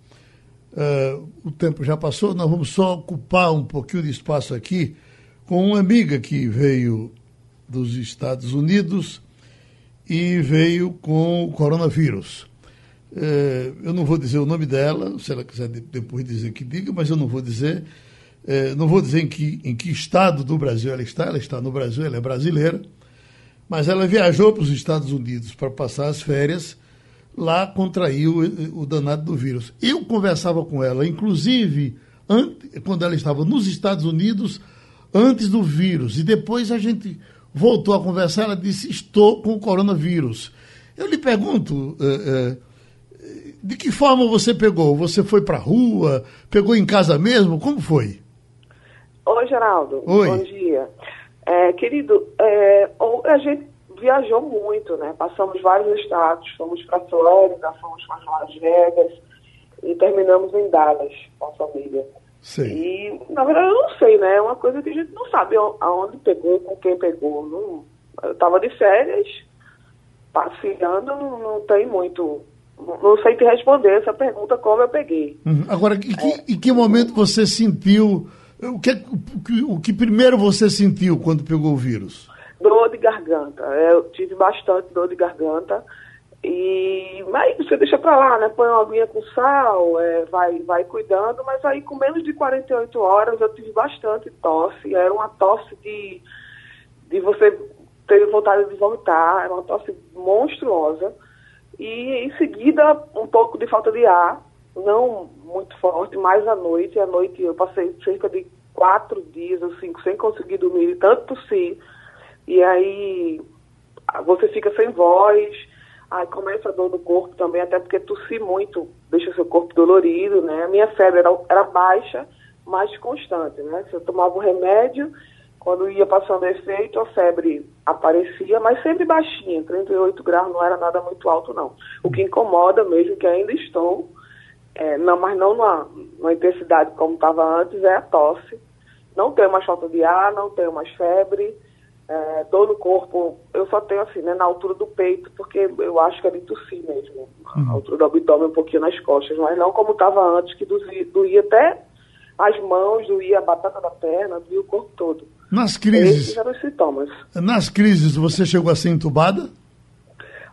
Uh, o tempo já passou, nós vamos só ocupar um pouquinho de espaço aqui com uma amiga que veio dos Estados Unidos e veio com o coronavírus. É, eu não vou dizer o nome dela, se ela quiser depois dizer que diga, mas eu não vou dizer. É, não vou dizer em que, em que estado do Brasil ela está, ela está no Brasil, ela é brasileira, mas ela viajou para os Estados Unidos para passar as férias, lá contraiu o, o danado do vírus. Eu conversava com ela, inclusive, quando ela estava nos Estados Unidos, antes do vírus, e depois a gente voltou a conversar, ela disse: Estou com o coronavírus. Eu lhe pergunto. É, é, de que forma você pegou? Você foi para a rua? Pegou em casa mesmo? Como foi? Oi, Geraldo. Oi. Bom dia. É, querido, é, a gente viajou muito, né? Passamos vários estados, fomos para Flórida, fomos para Las Vegas e terminamos em Dallas com a família. Sei. E, na verdade, eu não sei, né? É uma coisa que a gente não sabe aonde pegou, com quem pegou. Não, eu estava de férias, passeando, não, não tem muito. Não sei te responder essa pergunta como eu peguei. Uhum. Agora, em que, é. em que momento você sentiu O que, o, que, o que primeiro você sentiu quando pegou o vírus? Dor de garganta. É, eu tive bastante dor de garganta. E mas você deixa pra lá, né? Põe uma aguinha com sal, é, vai, vai cuidando, mas aí com menos de 48 horas eu tive bastante tosse. Era uma tosse de, de você ter vontade de vomitar, era uma tosse monstruosa. E em seguida um pouco de falta de ar, não muito forte, mais à noite. À noite eu passei cerca de quatro dias ou cinco sem conseguir dormir, tanto tossir. E aí você fica sem voz Aí começa a dor no corpo também, até porque tossir muito deixa seu corpo dolorido, né? A minha febre era, era baixa, mas constante, né? Se eu tomava o remédio, quando ia passando efeito, a febre aparecia, mas sempre baixinha, 38 graus não era nada muito alto, não. O que incomoda mesmo, que ainda estou, é, não, mas não numa, numa intensidade como estava antes, é a tosse. Não tenho mais falta de ar, não tenho mais febre, é, dor no corpo, eu só tenho assim, né, na altura do peito, porque eu acho que é de tossir mesmo. Uhum. A altura do abdômen um pouquinho nas costas, mas não como estava antes, que doía, doía, até as mãos, doía a batata da perna, doía o corpo todo. Nas crises. Esses eram os sintomas. Nas crises, você chegou a ser entubada?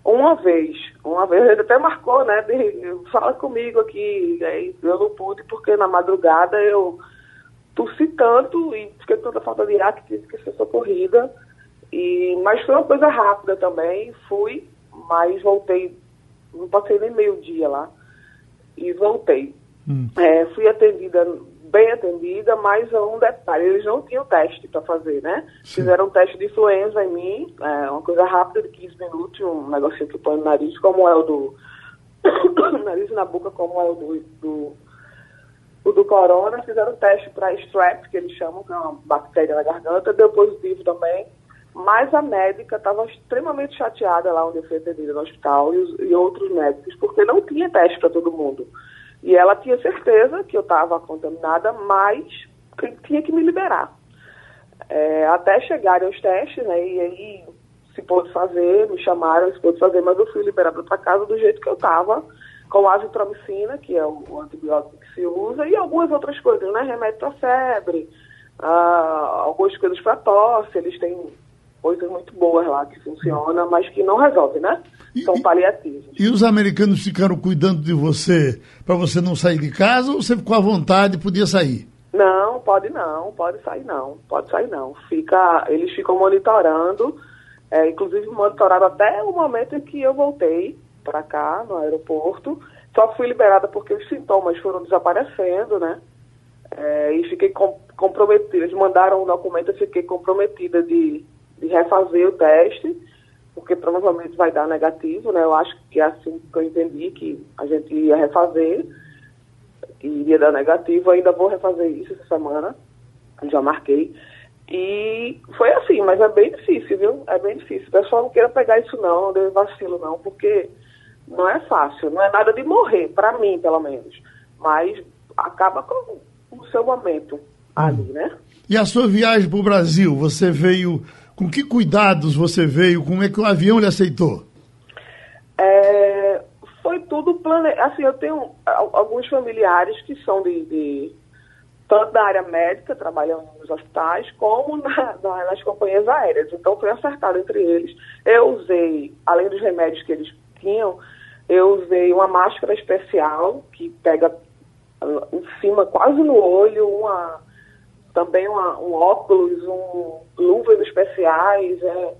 Uma vez, uma vez, ele até marcou, né? De, fala comigo aqui. Aí eu não pude, porque na madrugada eu tossi tanto e fiquei com tanta falta de ar que tive que ser socorrida. E, mas foi uma coisa rápida também, fui, mas voltei, não passei nem meio dia lá, e voltei. Hum. É, fui atendida, bem atendida, mas um detalhe, eles não tinham teste para fazer, né? Sim. Fizeram um teste de influenza em mim, é, uma coisa rápida de 15 minutos, um negocinho que põe no nariz, como é o do... nariz na boca, como é o do, do o do corona, fizeram teste para strep, que eles chamam, que é uma bactéria na garganta, deu positivo também. Mas a médica estava extremamente chateada lá onde eu fui atendida no hospital e, os, e outros médicos, porque não tinha teste para todo mundo. E ela tinha certeza que eu estava contaminada, mas tinha que me liberar. É, até chegarem os testes, né? E aí se pôde fazer, me chamaram, se pôde fazer, mas eu fui liberada para casa do jeito que eu estava, com azitromicina, que é o, antibiótico que se usa, e algumas outras coisas, né? Remédio para febre, ah, algumas coisas para tosse, eles têm coisas muito boas lá que funcionam, mas que não resolvem, né? São paliativos. E os americanos ficaram cuidando de você para você não sair de casa ou você ficou à vontade e podia sair? Não, pode não, pode sair não, pode sair não. Fica, eles ficam monitorando, é, inclusive monitoraram até o momento em que eu voltei para cá, no aeroporto. Só fui liberada porque os sintomas foram desaparecendo, né? É, e fiquei com, comprometida. Eles mandaram um documento, eu fiquei comprometida de de refazer o teste, porque provavelmente vai dar negativo, né? Eu acho que é assim que eu entendi que a gente ia refazer, que iria dar negativo, eu ainda vou refazer isso essa semana, já marquei. E foi assim, mas é bem difícil, viu? É bem difícil. O pessoal não queira pegar isso não, não dê vacilo não, porque não é fácil, não é nada de morrer, para mim pelo menos. Mas acaba com o seu momento ali, né? E a sua viagem para o Brasil, você veio com que cuidados você veio? Como é que o avião lhe aceitou? É, foi tudo planejado. Assim, eu tenho alguns familiares que são de, de, tanto da área médica, trabalhando nos hospitais, como na, na, nas companhias aéreas. Então foi acertado entre eles. Eu usei, além dos remédios que eles tinham, eu usei uma máscara especial que pega em cima, quase no olho, uma também uma, um óculos, um luvas especiais, é,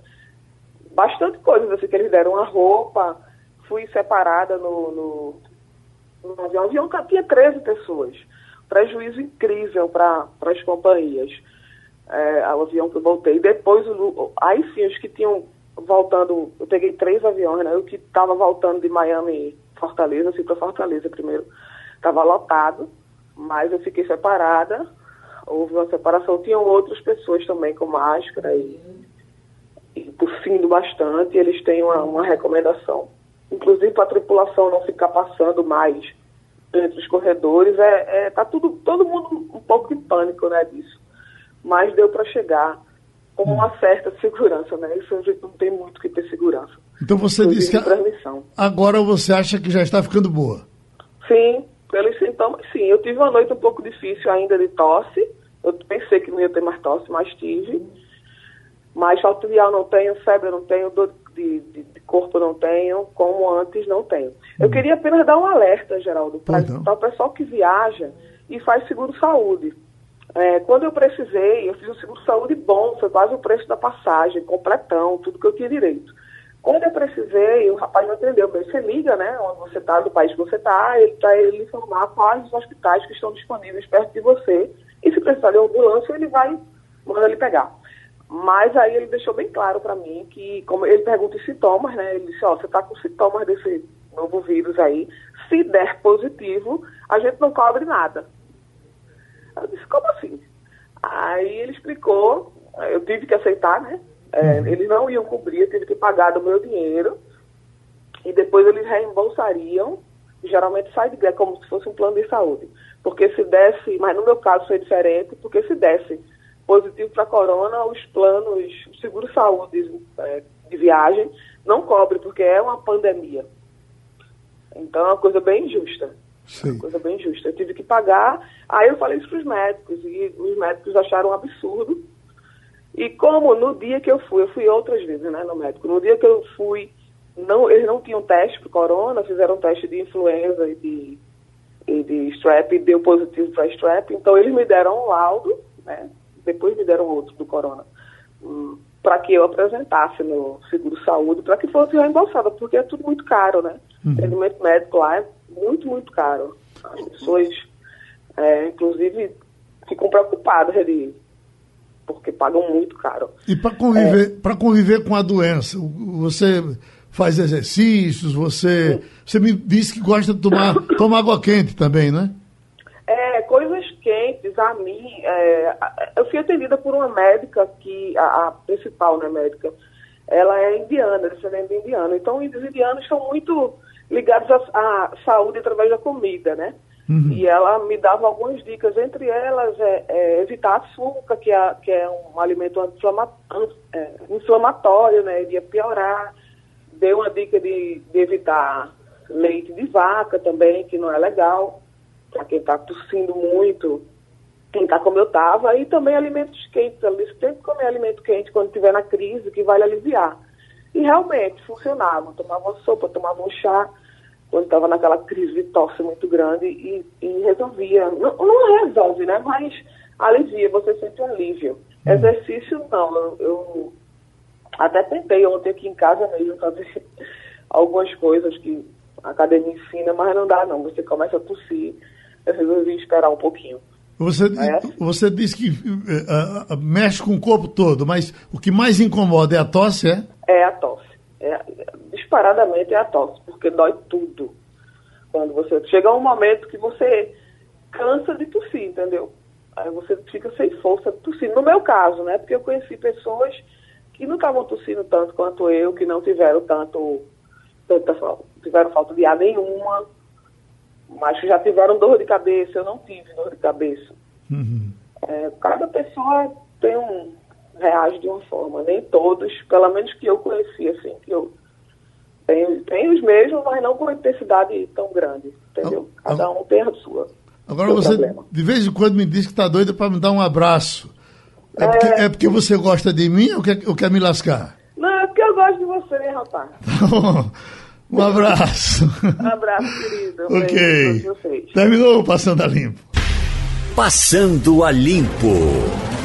bastante coisas assim que eles deram, uma roupa, fui separada no, no, no avião. O avião tinha 13 pessoas, prejuízo incrível para as companhias. É, o avião que eu voltei. Depois, o, aí sim, os que tinham voltando, eu peguei três aviões, né? O que estava voltando de Miami Fortaleza, fui para Fortaleza primeiro, estava lotado, mas eu fiquei separada houve uma separação. Tinham outras pessoas também com máscara e, e tossindo bastante. Eles têm uma, uma recomendação, inclusive para a tripulação não ficar passando mais entre os corredores. É, é, tá tudo, todo mundo um pouco de pânico né, disso. Mas deu para chegar com uma certa segurança, né? Isso a gente não tem muito que ter segurança. Então você disse que agora você acha que já está ficando boa? Sim, pelos sintomas, sim. Eu tive uma noite um pouco difícil ainda de tosse, eu pensei que não ia ter mais tosse, mas tive. Mas ar não tenho, febre não tenho, dor de, de, de corpo não tenho, como antes não tenho. Eu Hum. queria apenas dar um alerta, Geraldo, para não. o pessoal que viaja e faz seguro-saúde. É, quando eu precisei, eu fiz um seguro-saúde bom, foi quase o preço da passagem, completão, tudo que eu tinha direito. Quando eu precisei, o rapaz não entendeu. Eu falei, Você liga, né? Onde você está, do país que você está, ele para ele informar quais os hospitais que estão disponíveis perto de você. E se precisar de ambulância, ele vai, manda ele pegar. Mas aí ele deixou bem claro para mim que, como ele pergunta os sintomas, né? Ele disse, ó, você está com sintomas desse novo vírus aí. Se der positivo, a gente não cobre nada. Eu disse, como assim? Aí ele explicou, eu tive que aceitar, né? É, Eles não iam cobrir, eu tive que pagar do meu dinheiro e depois eles reembolsariam. Geralmente sai de graça, como se fosse um plano de saúde. Porque se desse, mas no meu caso foi diferente, porque se desse positivo para corona, os planos, o seguro-saúde é, de viagem não cobre, porque é uma pandemia. Então é uma coisa bem injusta. Sim. Uma coisa bem injusta. Eu tive que pagar. Aí eu falei isso para os médicos e os médicos acharam um absurdo. E como no dia que eu fui, eu fui outras vezes, né, no médico. No dia que eu fui, não, eles não tinham teste para corona, fizeram um teste de influenza e de, e de strep, e deu positivo para strep. Então eles me deram um laudo, né, depois me deram outro do corona, para que eu apresentasse no seguro-saúde, para que fosse reembolsada, porque é tudo muito caro, né? Uhum. Atendimento médico lá é muito, muito caro. As pessoas, é, inclusive, ficam preocupadas de porque pagam muito caro. E para conviver, pra conviver com a doença, você faz exercícios, você, você me disse que gosta de tomar, tomar água quente também, né? É, coisas quentes, a mim, é, eu fui atendida por uma médica que, a, a principal, né, médica, ela é indiana, descendente indiana. Então, os indianos são muito ligados à, à saúde através da comida, né? E ela me dava algumas dicas, entre elas é, é evitar açúcar, que é, que é um alimento é, inflamatório, né? Ele ia piorar. Deu uma dica de, de evitar leite de vaca também, que não é legal, para quem está tossindo muito, quem está como eu estava, e também alimentos quentes. Ela disse, sempre comer alimento quente quando estiver na crise, que vai aliviar. E realmente funcionava. Tomava uma sopa, tomava um chá, quando estava naquela crise de tosse muito grande e, e resolvia. Não, não resolve, né? Mas alivia, você sente um alívio. Exercício, não. Eu, eu até tentei ontem aqui em casa mesmo fazer algumas coisas que a academia ensina, mas não dá não. Você começa a tossir. Eu resolvi esperar um pouquinho. Você, É? você disse que ah, mexe com o corpo todo, mas o que mais incomoda é a tosse, é? É a tosse. É, disparadamente é a tosse, porque dói tudo. Quando você chega um momento que você cansa de tossir, entendeu? Aí você fica sem força de tossir. No meu caso, né? Porque eu conheci pessoas que não estavam tossindo tanto quanto eu, que não tiveram tanto, tanta, tiveram falta de ar nenhuma, mas que já tiveram dor de cabeça. Eu não tive dor de cabeça. É, cada pessoa tem um reage de uma forma, nem todos, pelo menos que eu conheci, assim, que eu tenho, tenho os mesmos, mas não com uma intensidade tão grande, entendeu? Cada um tem a sua. Agora você, problema. de vez em quando, me diz que está doida para me dar um abraço. É porque, é porque você gosta de mim ou quer, ou quer me lascar? Não, é porque eu gosto de você, né, rapaz? um abraço. Um abraço, querido. Um ok. Terminou o Passando a Limpo. Passando a Limpo.